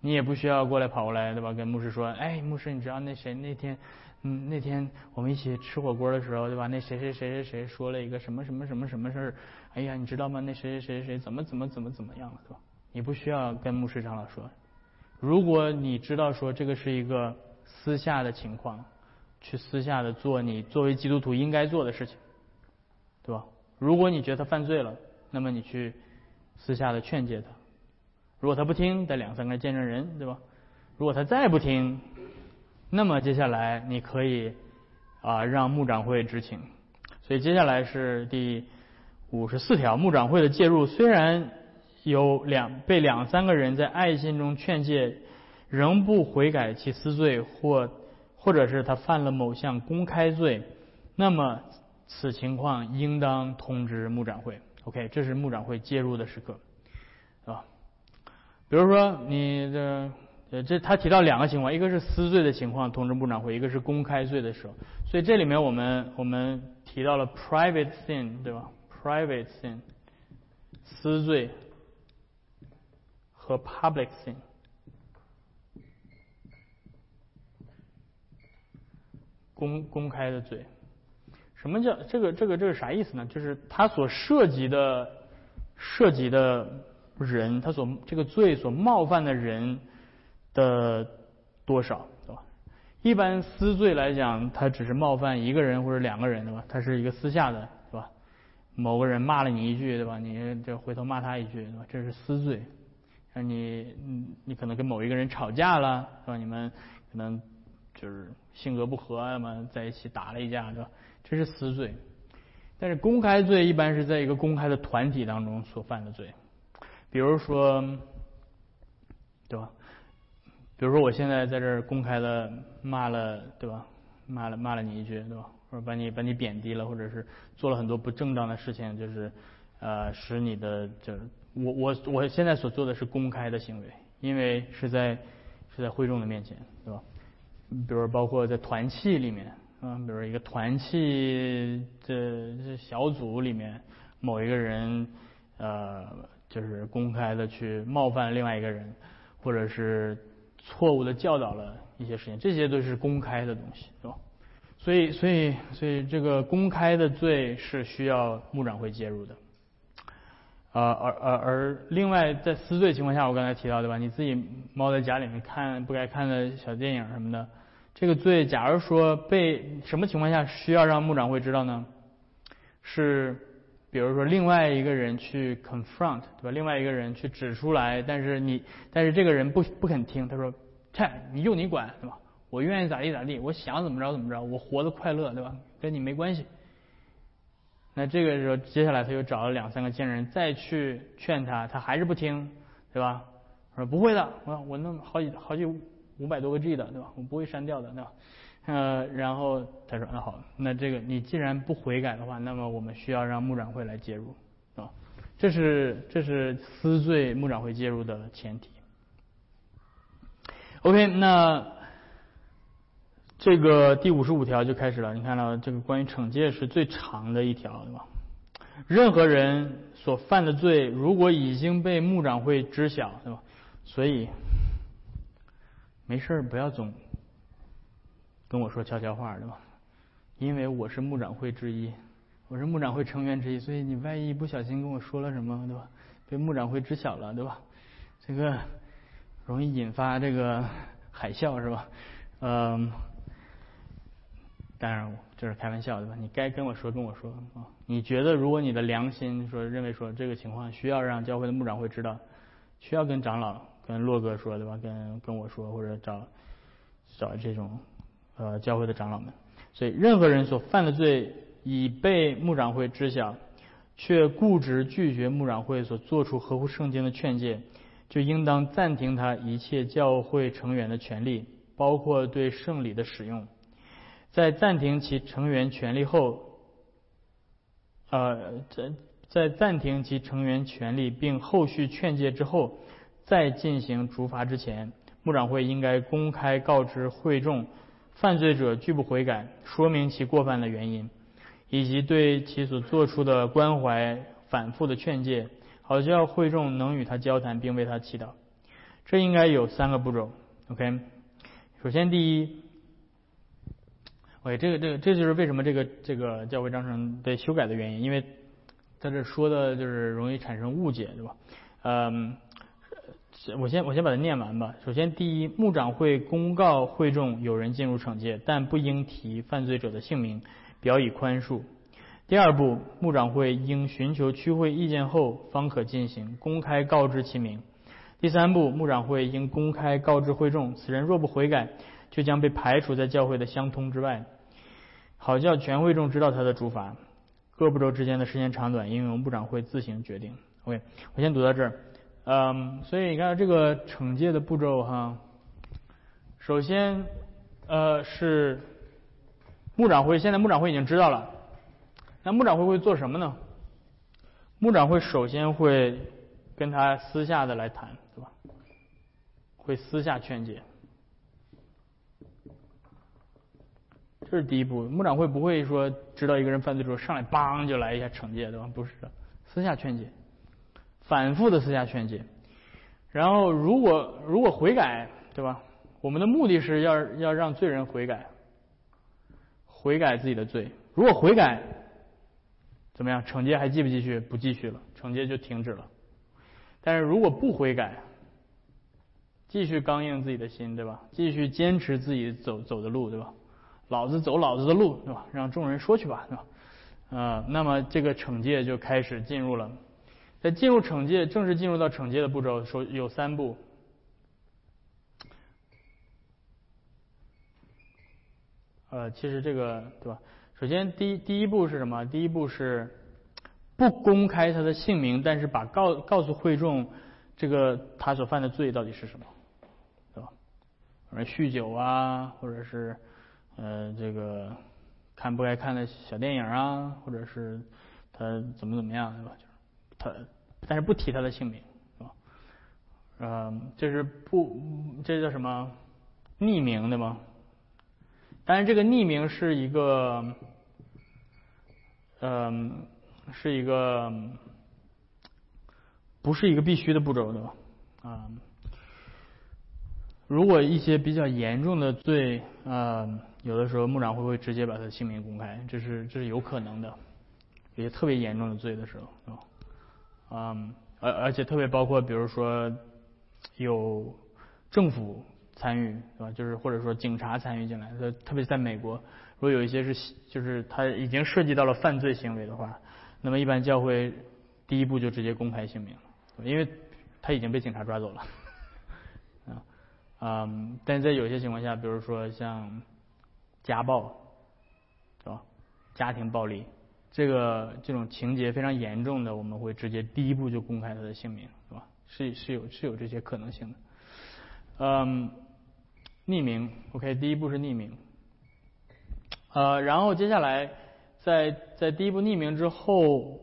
你也不需要过来跑过来，对吧？跟牧师说，哎，牧师，你知道那谁那天？嗯，那天我们一起吃火锅的时候，对吧？那谁谁谁谁谁说了一个什么什么什么什么事儿？哎呀，你知道吗？那谁谁谁谁怎么怎么怎么怎么样了，对吧？你不需要跟牧师长老说。如果你知道说这个是一个私下的情况，去私下的做你作为基督徒应该做的事情，对吧？如果你觉得他犯罪了，那么你去私下的劝诫他。如果他不听，带两三个见证人，对吧？如果他再不听，那么接下来你可以啊让牧长会知情，所以接下来是第五十四条，牧长会的介入。虽然有两被两三个人在爱心中劝诫，仍不悔改其私罪或或者是他犯了某项公开罪，那么此情况应当通知牧长会，OK，这是牧长会介入的时刻，比如说你的呃，这他提到两个情况，一个是私罪的情况通知部长会，一个是公开罪的时候。所以这里面我们我们提到了 private sin，对吧？private sin，私罪和 public sin，公公开的罪。什么叫这个这个这个啥意思呢？就是他所涉及的涉及的人，他所这个罪所冒犯的人。的多少，对吧？一般私罪来讲，他只是冒犯一个人或者两个人，对吧？他是一个私下的，对吧？某个人骂了你一句，对吧？你就回头骂他一句，对吧？这是私罪。你，你可能跟某一个人吵架了，是吧？你们可能就是性格不合嘛，在一起打了一架，对吧？这是私罪。但是公开罪一般是在一个公开的团体当中所犯的罪，比如说，对吧？比如说，我现在在这儿公开的骂了，对吧？骂了骂了你一句，对吧？或者把你把你贬低了，或者是做了很多不正当的事情，就是呃，使你的就我我我现在所做的是公开的行为，因为是在是在会众的面前，对吧？比如包括在团契里面，啊，比如一个团契这这小组里面，某一个人呃，就是公开的去冒犯另外一个人，或者是。错误的教导了一些事情，这些都是公开的东西，是吧？所以，所以，所以这个公开的罪是需要牧长会介入的。啊，而而而另外，在私罪情况下，我刚才提到，对吧？你自己猫在家里面看不该看的小电影什么的，这个罪，假如说被什么情况下需要让牧长会知道呢？是。比如说，另外一个人去 confront，对吧？另外一个人去指出来，但是你，但是这个人不不肯听，他说：“切，你用你管，对吧？我愿意咋地咋地，我想怎么着怎么着，我活得快乐，对吧？跟你没关系。”那这个时候，接下来他又找了两三个贱人再去劝他，他还是不听，对吧？他说不会的，我我弄好几好几五百多个 G 的，对吧？我不会删掉的，对吧？呃，然后他说：“那好，那这个你既然不悔改的话，那么我们需要让牧长会来介入，啊，这是这是私罪牧长会介入的前提。OK，那这个第五十五条就开始了。你看到这个关于惩戒是最长的一条，对吧？任何人所犯的罪，如果已经被牧长会知晓，对吧？所以没事不要总。”跟我说悄悄话，对吧？因为我是牧长会之一，我是牧长会成员之一，所以你万一不小心跟我说了什么，对吧？被牧长会知晓了，对吧？这个容易引发这个海啸，是吧？嗯，当然这是开玩笑，对吧？你该跟我说跟我说啊。你觉得如果你的良心说认为说这个情况需要让教会的牧长会知道，需要跟长老、跟洛哥说，对吧？跟跟我说，或者找找这种。呃，教会的长老们，所以任何人所犯的罪已被牧长会知晓，却固执拒绝牧长会所做出合乎圣经的劝诫，就应当暂停他一切教会成员的权利，包括对圣礼的使用。在暂停其成员权利后，呃，在在暂停其成员权利并后续劝诫之后，再进行逐罚之前，牧长会应该公开告知会众。犯罪者拒不悔改，说明其过犯的原因，以及对其所做出的关怀反复的劝诫，好叫会众能与他交谈，并为他祈祷。这应该有三个步骤。OK，首先第一，OK，这个这个这就是为什么这个这个教会章程被修改的原因，因为在这说的就是容易产生误解，对吧？嗯。我先我先把它念完吧。首先，第一，牧长会公告会众有人进入惩戒，但不应提犯罪者的姓名，表以宽恕。第二步，牧长会应寻求区会意见后方可进行，公开告知其名。第三步，牧长会应公开告知会众，此人若不悔改，就将被排除在教会的相通之外，好叫全会众知道他的主法。各步骤之间的时间长短，应由牧长会自行决定。OK，我先读到这儿。嗯，所以你看这个惩戒的步骤哈，首先呃是牧长会，现在牧长会已经知道了，那牧长会会做什么呢？牧长会首先会跟他私下的来谈，对吧？会私下劝诫，这是第一步。牧长会不会说知道一个人犯罪之后上来梆就来一下惩戒，对吧？不是的，私下劝诫，反复的私下劝诫。然后如果如果悔改，对吧？我们的目的是要要让罪人悔改，悔改自己的罪。如果悔改，怎么样？惩戒还继不继续？不继续了，惩戒就停止了。但是如果不悔改，继续刚硬自己的心，对吧？继续坚持自己走走的路，对吧？老子走老子的路，对吧？让众人说去吧，对吧？啊，那么这个惩戒就开始进入了。在进入惩戒，正式进入到惩戒的步骤，说有三步。呃，其实这个，对吧？首先，第一第一步是什么？第一步是不公开他的姓名，但是把告告诉会众，这个他所犯的罪到底是什么，对吧？反正酗酒啊，或者是呃这个看不该看的小电影啊，或者是他怎么怎么样，对吧？就他，但是不提他的姓名，是吧？嗯，这是不，这叫什么？匿名的吗？但是这个匿名是一个，嗯，是一个，不是一个必须的步骤，对吧？啊，如果一些比较严重的罪，啊，有的时候牧长会不会直接把他的姓名公开，这是这是有可能的。有些特别严重的罪的时候，对吧？嗯，而而且特别包括，比如说有政府。参与是吧？就是或者说警察参与进来，特特别在美国，如果有一些是就是他已经涉及到了犯罪行为的话，那么一般教会第一步就直接公开姓名，因为他已经被警察抓走了。啊，嗯，但在有些情况下，比如说像家暴，是吧？家庭暴力，这个这种情节非常严重的，我们会直接第一步就公开他的姓名，是吧？是是有是有这些可能性的，嗯。匿名，OK，第一步是匿名，呃，然后接下来在在第一步匿名之后，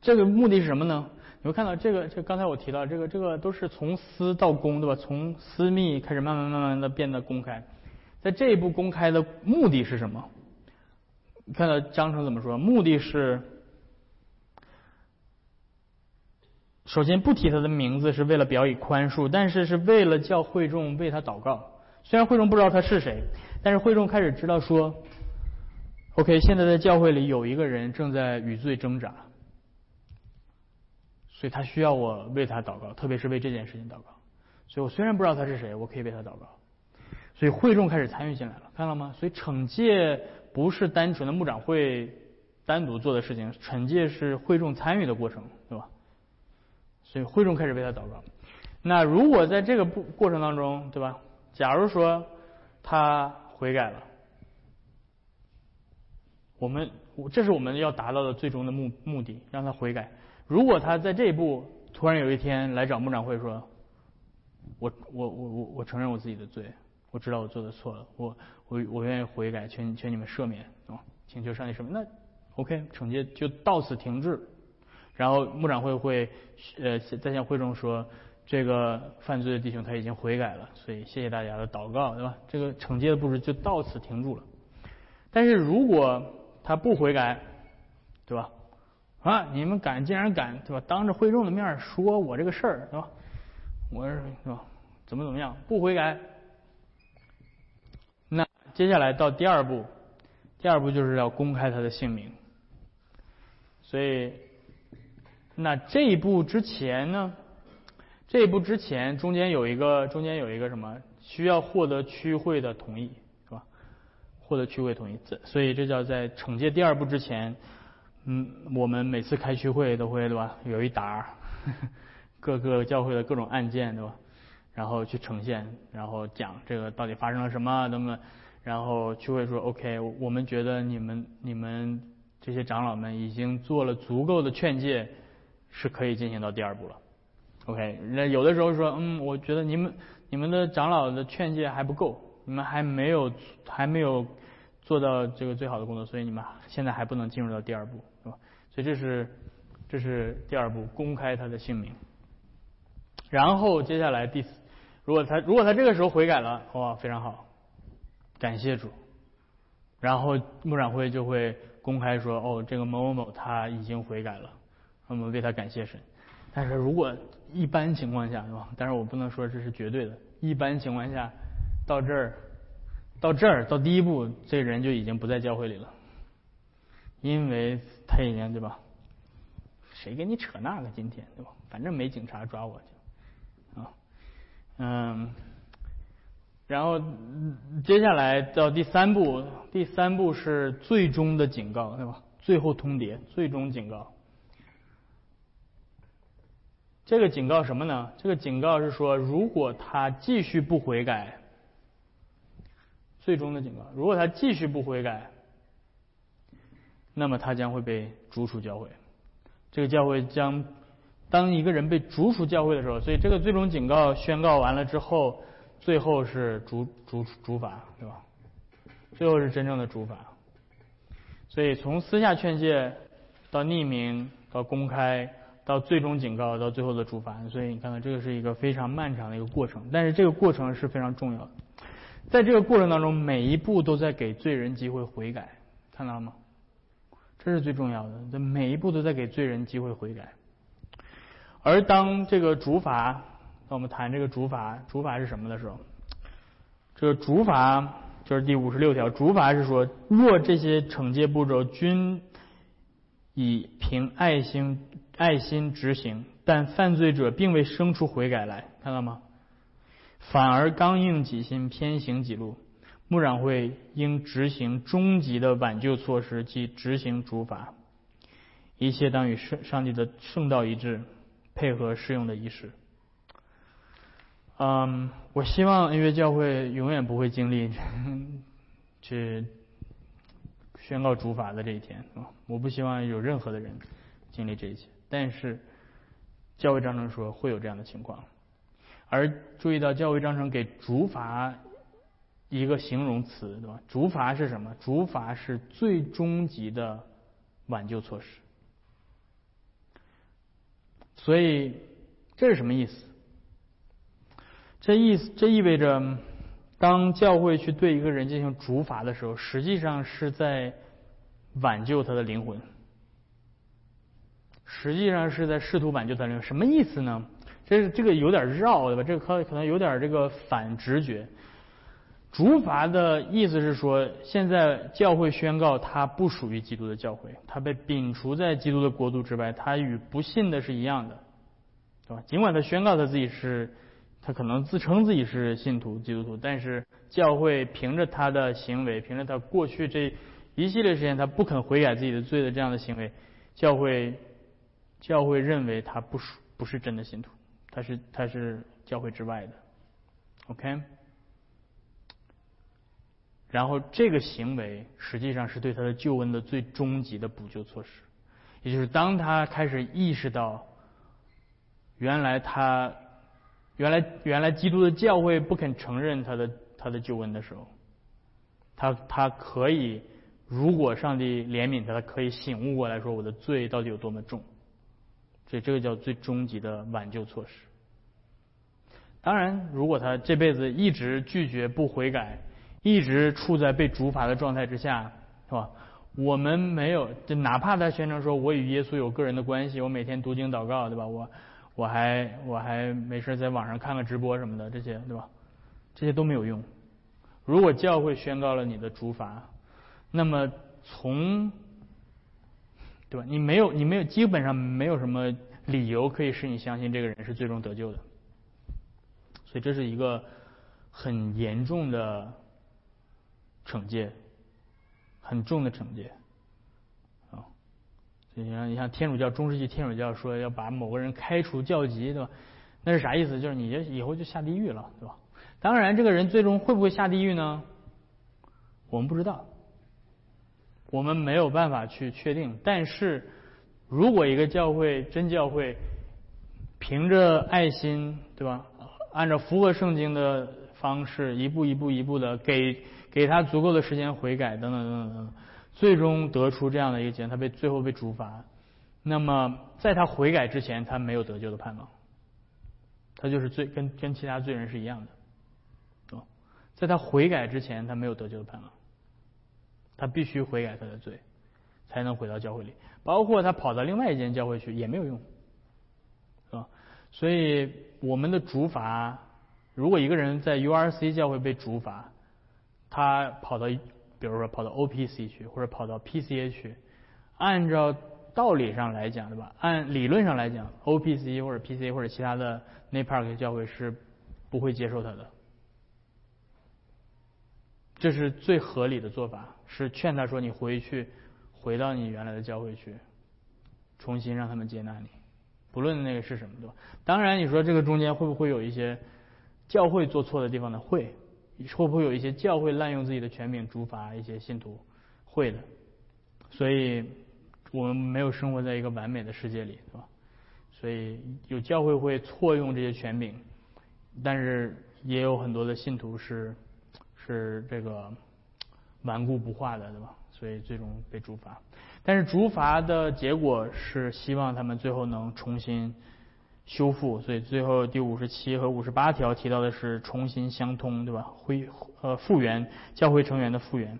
这个目的是什么呢？你会看到这个，这刚才我提到这个，这个都是从私到公，对吧？从私密开始慢慢慢慢的变得公开，在这一步公开的目的是什么？看到章程怎么说？目的是。首先不提他的名字是为了表以宽恕，但是是为了叫会众为他祷告。虽然会众不知道他是谁，但是会众开始知道说，OK，现在在教会里有一个人正在与罪挣扎，所以他需要我为他祷告，特别是为这件事情祷告。所以我虽然不知道他是谁，我可以为他祷告。所以会众开始参与进来了，看到吗？所以惩戒不是单纯的牧长会单独做的事情，惩戒是会众参与的过程，对吧？所以会众开始为他祷告。那如果在这个过过程当中，对吧？假如说他悔改了，我们这是我们要达到的最终的目目的，让他悔改。如果他在这一步突然有一天来找牧长会说：“我我我我我承认我自己的罪，我知道我做的错了，我我我愿意悔改，请请你们赦免啊，请求上帝赦免。”那 OK，惩戒就到此停滞。然后牧长会会呃在向会众说。这个犯罪的弟兄他已经悔改了，所以谢谢大家的祷告，对吧？这个惩戒的布置就到此停住了。但是如果他不悔改，对吧？啊，你们敢，竟然敢，对吧？当着会众的面说我这个事儿，对吧？我是吧？怎么怎么样？不悔改，接下来到第二步，第二步就是要公开他的姓名。所以，那这一步之前呢？这一步之前，中间有一个，中间有一个什么？需要获得区会的同意，是吧？获得区会同意，这所以这叫在惩戒第二步之前，嗯，我们每次开区会都会，对吧？有一沓 各个教会的各种案件，对吧？然后去呈现，然后讲这个到底发生了什么，等等。然后区会说，OK，我们觉得你们你们这些长老们已经做了足够的劝诫，是可以进行到第二步了。OK，那有的时候说，嗯，我觉得你们你们的长老的劝诫还不够，你们还没有还没有做到这个最好的工作，所以你们现在还不能进入到第二步，是吧？所以这是这是第二步，公开他的姓名。然后接下来第，如果他如果他这个时候悔改了，哇，非常好，感谢主。然后牧长会就会公开说，哦，这个某某某他已经悔改了，我们为他感谢神。但是如果一般情况下，是吧？但是我不能说这是绝对的。一般情况下，到这儿，到这儿，到第一步，这人就已经不在教会里了，因为他已经对吧？谁跟你扯那个今天对吧？反正没警察抓我去啊，嗯，然后接下来到第三步，第三步是最终的警告，对吧？最后通牒，最终警告。这个警告什么呢？这个警告是说，如果他继续不悔改，最终的警告，如果他继续不悔改，那么他将会被逐出教会。这个教会将当一个人被逐出教会的时候，所以这个最终警告宣告完了之后，最后是主主主法，对吧？最后是真正的主法。所以从私下劝诫到匿名到公开。到最终警告，到最后的处罚，所以你看看，这个是一个非常漫长的一个过程，但是这个过程是非常重要的。在这个过程当中，每一步都在给罪人机会悔改，看到了吗？这是最重要的，这每一步都在给罪人机会悔改。而当这个主法，那我们谈这个主法，主法是什么的时候，这个主法就是第五十六条，主法是说，若这些惩戒步骤均以凭爱心。爱心执行，但犯罪者并未生出悔改来，看到吗？反而刚硬己心，偏行己路。牧长会应执行终极的挽救措施，即执行主法，一切当与圣上帝的圣道一致，配合适用的仪式。嗯，我希望恩约教会永远不会经历 去宣告主法的这一天！我不希望有任何的人经历这一切。但是，教会章程说会有这样的情况，而注意到教会章程给主罚一个形容词，对吧？主罚是什么？主罚是最终极的挽救措施。所以这是什么意思？这意思这意味着，当教会去对一个人进行主罚的时候，实际上是在挽救他的灵魂。实际上是在试图挽救他的灵魂，什么意思呢？这是这个有点绕，对吧？这个可可能有点这个反直觉。主罚的意思是说，现在教会宣告他不属于基督的教会，他被摒除在基督的国度之外，他与不信的是一样的，对吧？尽管他宣告他自己是，他可能自称自己是信徒基督徒，但是教会凭着他的行为，凭着他过去这一系列时间他不肯悔改自己的罪的这样的行为，教会。教会认为他不属不是真的信徒，他是他是教会之外的，OK。然后这个行为实际上是对他的救恩的最终极的补救措施，也就是当他开始意识到，原来他原来原来基督的教会不肯承认他的他的救恩的时候，他他可以如果上帝怜悯他，他可以醒悟过来说我的罪到底有多么重。所以这个叫最终极的挽救措施。当然，如果他这辈子一直拒绝不悔改，一直处在被主罚的状态之下，是吧？我们没有，就哪怕他宣称说我与耶稣有个人的关系，我每天读经祷告，对吧？我我还我还没事在网上看个直播什么的，这些对吧？这些都没有用。如果教会宣告了你的主罚，那么从对吧？你没有，你没有，基本上没有什么理由可以使你相信这个人是最终得救的。所以这是一个很严重的惩戒，很重的惩戒！你像你像天主教中世纪天主教说要把某个人开除教籍，对吧？那是啥意思？就是你这以后就下地狱了，对吧？当然，这个人最终会不会下地狱呢？我们不知道。我们没有办法去确定，但是如果一个教会真教会凭着爱心，对吧？按照符合圣经的方式，一步一步一步的给给他足够的时间悔改，等等等等等，最终得出这样的一个结论，他被最后被处罚，那么在他悔改之前，他没有得救的盼望，他就是罪，跟跟其他罪人是一样的，哦，在他悔改之前，他没有得救的盼望，他必须悔改他的罪，才能回到教会里，包括他跑到另外一间教会去也没有用，是吧？所以我们的主法，如果一个人在 URC 教会被主法，他跑到，比如说跑到 OPC 去，或者跑到 PCA 去，按照道理上来讲，对吧？按理论上来讲，OPC 或者 PCA 或者其他的 n a p a r k 教会是不会接受他的，这是最合理的做法，是劝他说你回去，回到你原来的教会去，重新让他们接纳你。不论那个是什么，对吧？当然，你说这个中间会不会有一些教会做错的地方呢？会，会不会有一些教会滥用自己的权柄，主罚一些信徒？会的。所以，我们没有生活在一个完美的世界里，对吧？所以有教会会错用这些权柄，但是也有很多的信徒是是这个顽固不化的，对吧？所以最终被主罚。但是竹筏的结果是希望他们最后能重新修复，所以最后第五十七和五十八条提到的是重新相通，对吧？恢呃复原教会成员的复原。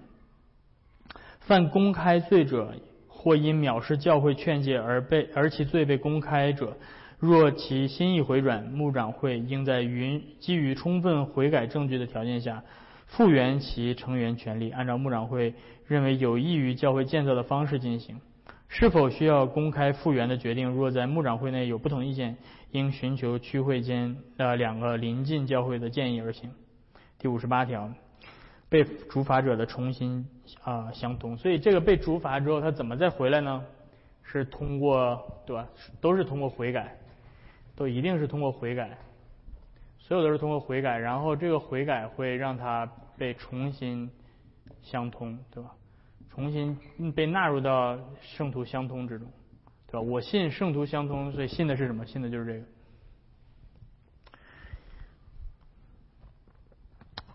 犯公开罪者，或因藐视教会劝诫而被而其罪被公开者，若其心意回转，牧长会应在允基于充分悔改证据的条件下，复原其成员权利，按照牧长会。认为有益于教会建造的方式进行，是否需要公开复原的决定，若在牧长会内有不同意见，应寻求区会间呃两个邻近教会的建议而行。第五十八条，被处罚者的重新啊相通，所以这个被处罚之后，他怎么再回来呢？是通过对吧？都是通过悔改，都一定是通过悔改，所有都是通过悔改，然后这个悔改会让他被重新相通，对吧？重新被纳入到圣徒相通之中，对吧？我信圣徒相通，所以信的是什么？信的就是这个。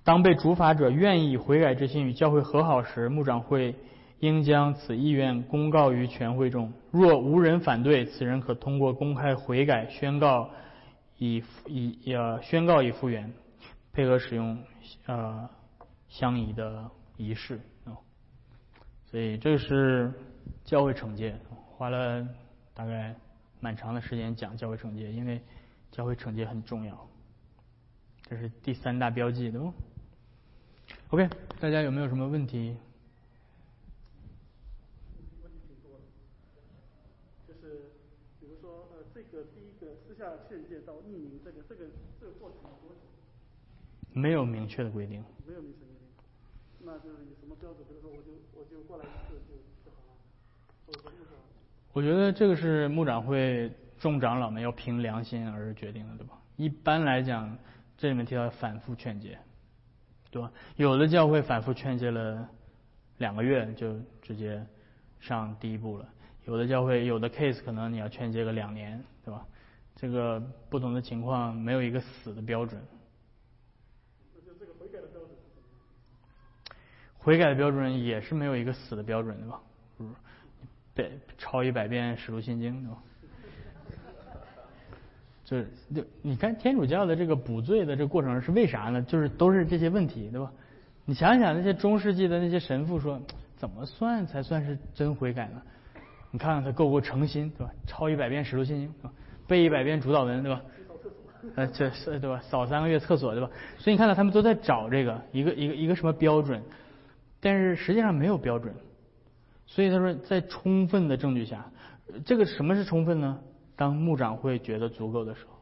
当被主法者愿意悔改之心与教会和好时，牧长会应将此意愿公告于全会中。若无人反对，此人可通过公开悔改宣告以以呃宣告以复原，配合使用呃相宜的仪式。所以这是教会惩戒，花了大概蛮长的时间讲教会惩戒，因为教会惩戒很重要。这是第三大标记，对不？OK，大家有没有什么问题？问题挺多的，就是比如说呃，这个第一个私下劝诫到匿名，这个这个这个过程多久？没有明确的规定。没有明确。那就是有什么标准？比如说，我就我就过来一次就就好了，或者说我觉得这个是牧长会众长老们要凭良心而决定的，对吧？一般来讲，这里面提到反复劝诫，对吧？有的教会反复劝诫了两个月就直接上第一步了，有的教会有的 case 可能你要劝诫个两年，对吧？这个不同的情况没有一个死的标准。悔改的标准也是没有一个死的标准，对吧？对，抄一百遍《使徒信经》，对吧？就是就你看天主教的这个补罪的这个过程是为啥呢？就是都是这些问题，对吧？你想想那些中世纪的那些神父说，怎么算才算是真悔改呢？你看看他够不够诚心，对吧？抄一百遍《使徒信经》，背一百遍主导文，对吧？呃，这是对吧？扫三个月厕所，对吧？所以你看到他们都在找这个一个一个一个什么标准？但是实际上没有标准，所以他说，在充分的证据下，这个什么是充分呢？当牧长会觉得足够的时候，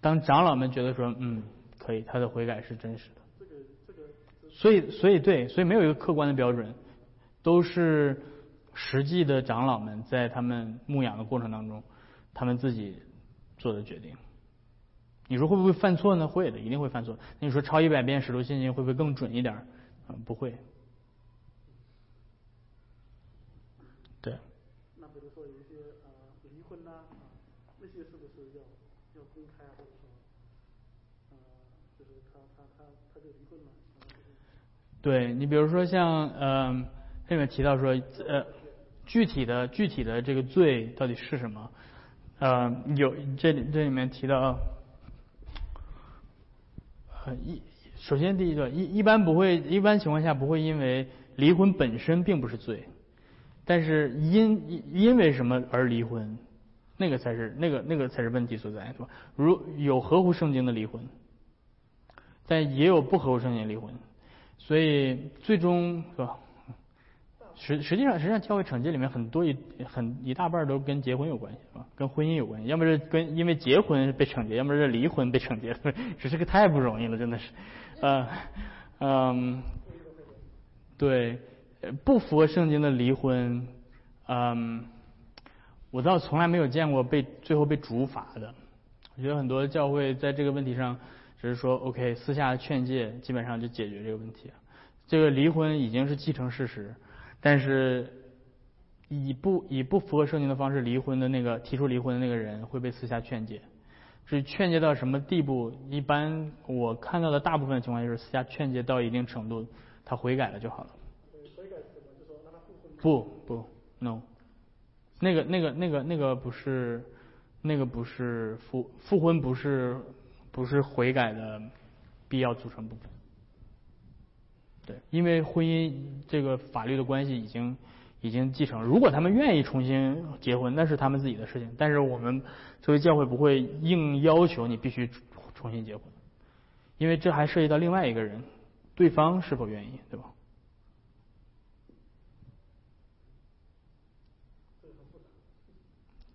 当长老们觉得说，嗯，可以，他的悔改是真实的。这个这个，所以所以对，所以没有一个客观的标准，都是实际的长老们在他们牧养的过程当中，他们自己做的决定。你说会不会犯错呢？会的，一定会犯错。那你说抄一百遍《使徒信经》会不会更准一点？嗯，不会。对。那比如说有一些呃离婚呐，那些是不是要要公开啊？或者说，呃，就是他他他他就离婚了。对你比如说像呃，这里面提到说呃，具体的具体的这个罪到底是什么？呃，有这里这里面提到，呃一首先第一个一一般不会一般情况下不会因为离婚本身并不是罪，但是因因为什么而离婚，那个才是那个那个才是问题所在，对吧？如有合乎圣经的离婚，但也有不合乎圣经离婚，所以最终是吧？实实际上，实际上教会惩戒里面很多一很一大半都跟结婚有关系，是吧？跟婚姻有关系，要么是跟因为结婚被惩戒，要么是离婚被惩戒，这是个太不容易了，真的是，呃，嗯，对，不符合圣经的离婚，嗯，我倒从来没有见过被最后被主罚的。我觉得很多教会在这个问题上只是说 OK，私下劝诫，基本上就解决这个问题。这个离婚已经是既成事实。但是以不以不符合圣经的方式离婚的那个提出离婚的那个人会被私下劝诫，至于劝诫到什么地步，一般我看到的大部分情况就是私下劝诫到一定程度，他悔改了就好了。不不，no，那个那个那个那个不是那个不是复复婚不是不是悔改的必要组成部分。对，因为婚姻这个法律的关系已经已经继承，如果他们愿意重新结婚，那是他们自己的事情。但是我们作为教会不会硬要求你必须重新结婚，因为这还涉及到另外一个人，对方是否愿意，对吧？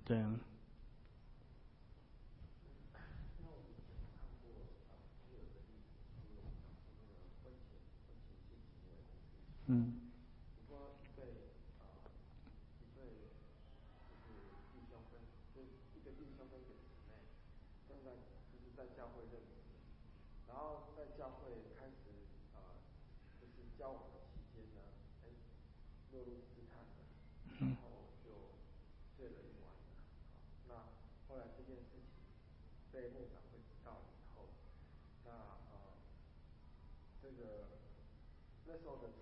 对。嗯。说对啊，一对就是弟兄跟就一个弟兄跟一个姊妹，现在就是在教会认识，然后在教会开始啊，就是交往的期间呢，哎，落入试探的，然后就睡了一晚。那后来这件事情被牧长会知道以后，那啊，这个那时候的。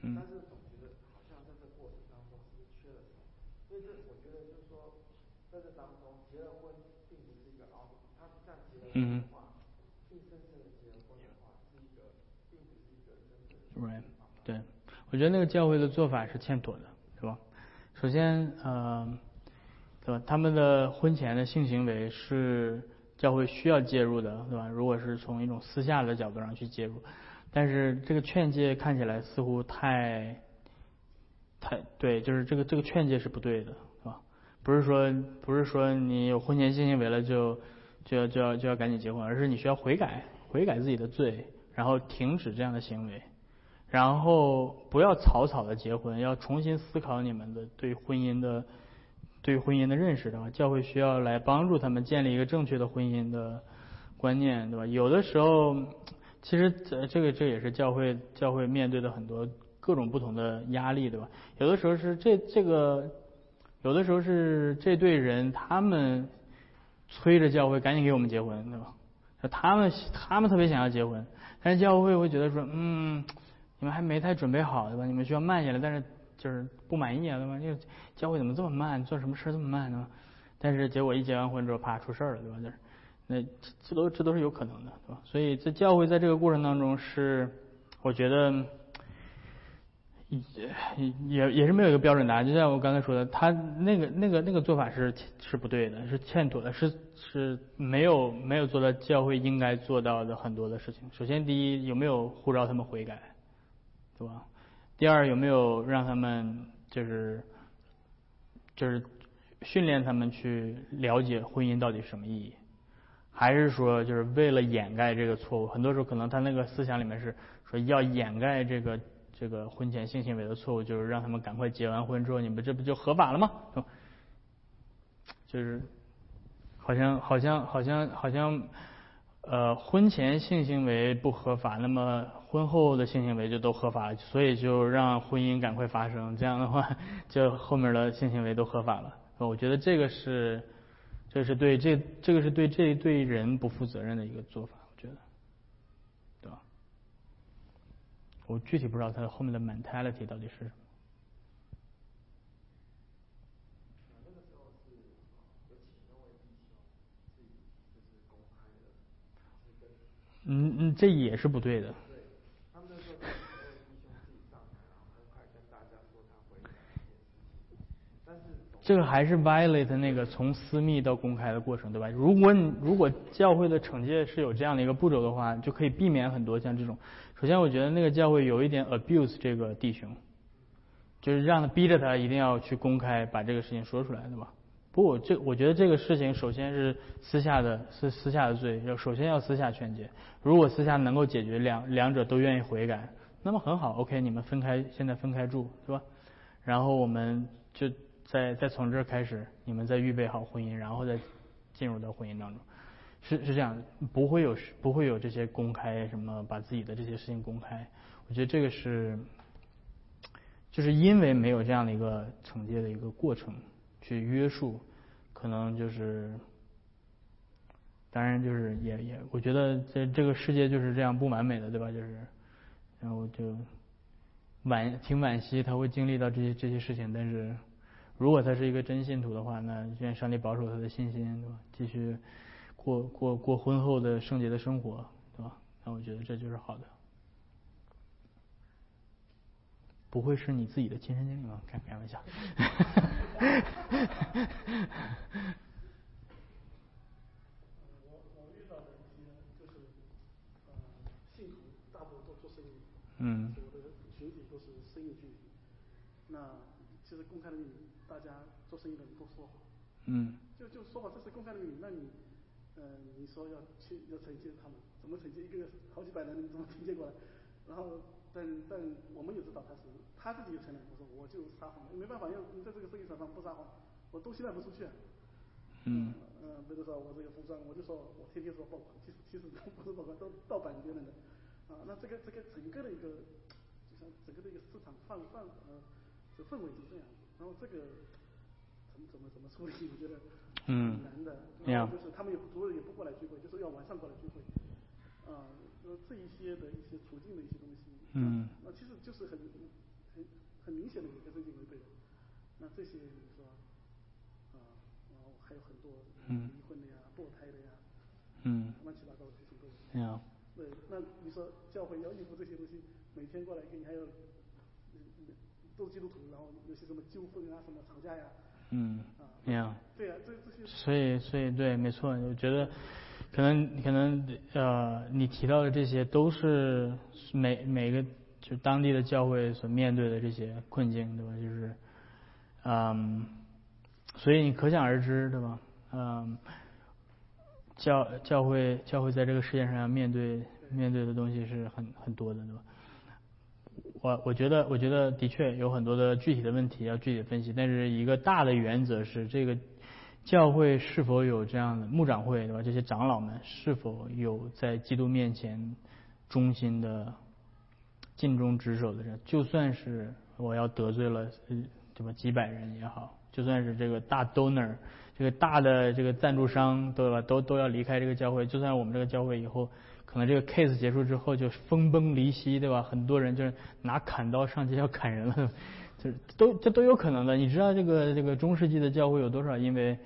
但是总觉得好像在这过程当中是缺了什么，所以这我觉得就是说，在这当中结了婚并不是一个奥，他这样结了婚的话，并真正的结了婚的话是一个，并不是一个真正嗯。Right，对，我觉得那个教会的做法是欠妥的，是吧？首先，呃，对吧？他们的婚前的性行为是教会需要介入的，对吧？如果是从一种私下的角度上去介入。但是这个劝诫看起来似乎太，太对，就是这个这个劝诫是不对的，是吧？不是说不是说你有婚前性行为了就就要就要就要赶紧结婚，而是你需要悔改，悔改自己的罪，然后停止这样的行为，然后不要草草的结婚，要重新思考你们的对婚姻的对婚姻的认识，对吧？教会需要来帮助他们建立一个正确的婚姻的观念，对吧？有的时候。其实这这个这也是教会教会面对的很多各种不同的压力，对吧？有的时候是这这个，有的时候是这对人他们催着教会赶紧给我们结婚，对吧？他们他们特别想要结婚，但是教会会觉得说，嗯，你们还没太准备好，对吧？你们需要慢下来，但是就是不满意啊，对吧？因为教会怎么这么慢，做什么事这么慢呢？但是结果一结完婚之后，啪出事儿了，对吧？就是。那这都这都是有可能的，对吧？所以在教会在这个过程当中是，我觉得也也也是没有一个标准答案。就像我刚才说的，他那个那个那个做法是是不对的，是欠妥的，是是没有没有做到教会应该做到的很多的事情。首先，第一有没有呼召他们悔改，对吧？第二有没有让他们就是就是训练他们去了解婚姻到底什么意义？还是说，就是为了掩盖这个错误，很多时候可能他那个思想里面是说要掩盖这个这个婚前性行为的错误，就是让他们赶快结完婚之后，你们这不就合法了吗？就是好像好像好像好像呃，婚前性行为不合法，那么婚后的性行为就都合法了，所以就让婚姻赶快发生，这样的话，就后面的性行为都合法了。我觉得这个是。这是对这这个是对这对人不负责任的一个做法，我具体不知道他后面的 mentality 到底是什么。嗯嗯，这也是不对的。这个还是 violate 那个从私密到公开的过程，对吧？如果你如果教会的惩戒是有这样的一个步骤的话，就可以避免很多像这种。首先，我觉得那个教会有一点 abuse 这个弟兄，就是让他逼着他一定要去公开把这个事情说出来，对吧？不，这我觉得这个事情首先是私下的，是私下的罪，要首先要私下劝解。如果私下能够解决，两两者都愿意悔改，那么很好，OK，你们分开，现在分开住，对吧？然后我们就。再再从这儿开始，你们再预备好婚姻，然后再进入到婚姻当中，是是这样，不会有不会有这些公开什么把自己的这些事情公开。我觉得这个是，就是因为没有这样的一个惩戒的一个过程去约束，可能就是，当然就是也也，我觉得这这个世界就是这样不完美的，对吧？就是，然后就惋挺惋惜他会经历到这些这些事情，但是。如果他是一个真信徒的话，那愿上帝保守他的信心，对吧？继续过过过婚后的圣洁的生活，对吧？那我觉得这就是好的。不会是你自己的亲身经历吗？开开玩笑。我我遇到的一些就是，呃，信徒大部分都做生意，嗯，我的群体都是生意群体，那其实公开的秘密。大家做生意的人都说好，嗯，就就说好，这是公开的秘密。那你，呃，你说要去要惩戒他们，怎么惩戒？一个月好几百人，怎么惩戒过来？然后，但但我们也知道他是他自己也承认，我说我就撒谎，没办法，要你在这个生意场上不撒谎，我东西卖不出去。嗯，嗯，比如说我这个服装，我就说我天天说爆款，其实其实都不是爆款，都盗版别人的。啊，那这个这个整个的一个，就像整个的一个市场范范呃，这氛围是这样。然后这个怎么怎么怎么处理？我觉得挺难的。然后就是他们也主任也不过来聚会，就是要晚上过来聚会。啊，说这一些的一些处境的一些东西。嗯。那其实就是很很很明显的跟圣经违背的。那这些你说啊，然后还有很多离婚的呀、堕胎的呀，嗯，乱七八糟的事情都有。对，那你说教会要应付这些东西，每天过来给你还要。都是基督徒，然后有些什么纠纷啊，什么吵架呀，嗯，那样，对啊，这这些，所以所以对，没错，我觉得可能可能呃，你提到的这些都是每每个就当地的教会所面对的这些困境，对吧？就是，嗯，所以你可想而知，对吧？嗯，教教会教会在这个世界上要面对面对的东西是很很多的，对吧？我我觉得，我觉得的确有很多的具体的问题要具体分析，但是一个大的原则是，这个教会是否有这样的牧长会，对吧？这些长老们是否有在基督面前忠心的尽忠职守的人？就算是我要得罪了，嗯对吧？几百人也好，就算是这个大 donor，这个大的这个赞助商，对吧？都都要离开这个教会，就算我们这个教会以后。可能这个 case 结束之后就分崩离析，对吧？很多人就是拿砍刀上街要砍人了，就是都这都有可能的。你知道这个这个中世纪的教会有多少因为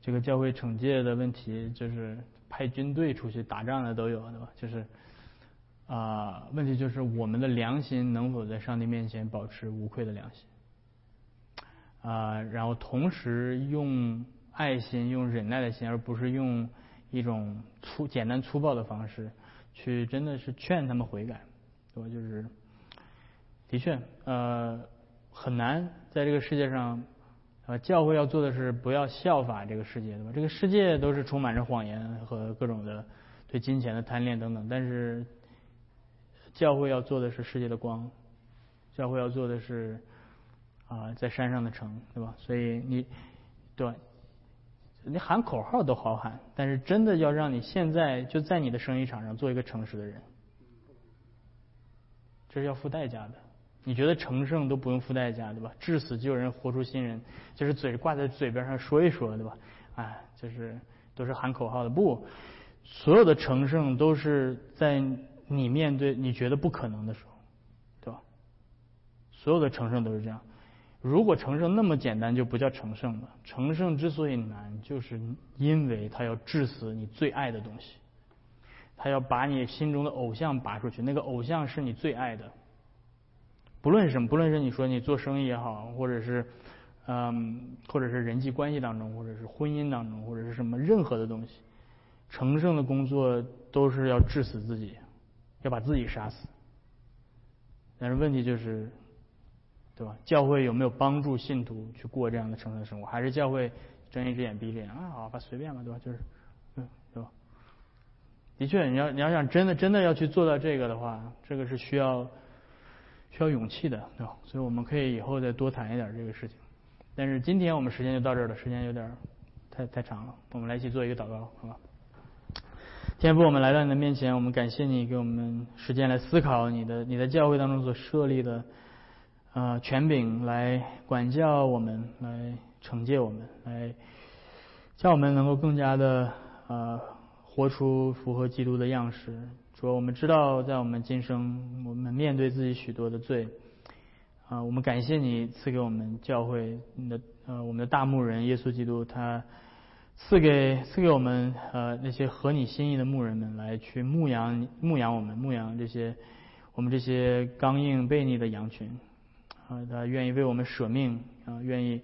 这个教会惩戒的问题，就是派军队出去打仗的都有，对吧？就是啊，问题就是我们的良心能否在上帝面前保持无愧的良心啊？然后同时用爱心、用忍耐的心，而不是用一种粗简单粗暴的方式。去真的是劝他们悔改，对吧？就是，的确，呃，很难在这个世界上，呃，教会要做的是不要效法这个世界，对吧？这个世界都是充满着谎言和各种的对金钱的贪恋等等，但是教会要做的是世界的光，教会要做的是啊，在山上的城，对吧？所以你，对。你喊口号都好喊，但是真的要让你现在就在你的生意场上做一个诚实的人，这是要付代价的。你觉得成圣都不用付代价，对吧？至死救人，活出新人，就是嘴挂在嘴边上说一说，对吧？哎，就是都是喊口号的。不，所有的成圣都是在你面对你觉得不可能的时候，对吧所有的成圣都是这样。如果成圣那么简单，就不叫成圣了。成圣之所以难，就是因为他要致死你最爱的东西，他要把你心中的偶像拔出去。那个偶像是你最爱的，不论什么，不论是你说你做生意也好，或者是嗯，或者是人际关系当中，或者是婚姻当中，或者是什么任何的东西，成圣的工作都是要致死自己，要把自己杀死。但是问题就是。对吧？教会有没有帮助信徒去过这样的成圣生活？还是教会睁一只眼闭一只眼啊？好吧，随便吧，对吧？就是，嗯，对吧？的确，你要你要想真的真的要去做到这个的话，这个是需要需要勇气的，对吧？所以我们可以以后再多谈一点这个事情。但是今天我们时间就到这儿了，时间有点太太长了，我们来一起做一个祷告，好吧？天父，我们来到你的面前，我们感谢你给我们时间来思考你的你在教会当中所设立的。呃，权柄来管教我们，来惩戒我们，来叫我们能够更加的呃活出符合基督的样式。说我们知道，在我们今生，我们面对自己许多的罪啊，我们感谢你赐给我们教会你的呃我们的大牧人耶稣基督，他赐给赐给我们呃那些合你心意的牧人们来去牧羊牧养我们牧养这些我们这些刚硬悖逆的羊群。啊，他愿意为我们舍命啊，愿意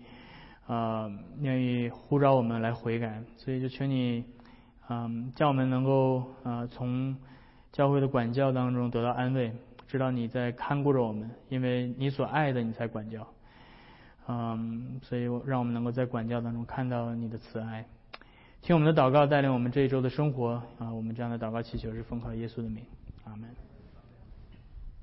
啊，愿意呼召我们来悔改，所以就求你，嗯，叫我们能够啊，从教会的管教当中得到安慰，知道你在看顾着我们，因为你所爱的你才管教，嗯，所以让我们能够在管教当中看到你的慈爱，听我们的祷告带领我们这一周的生活啊，我们这样的祷告祈求是奉靠耶稣的名，阿门。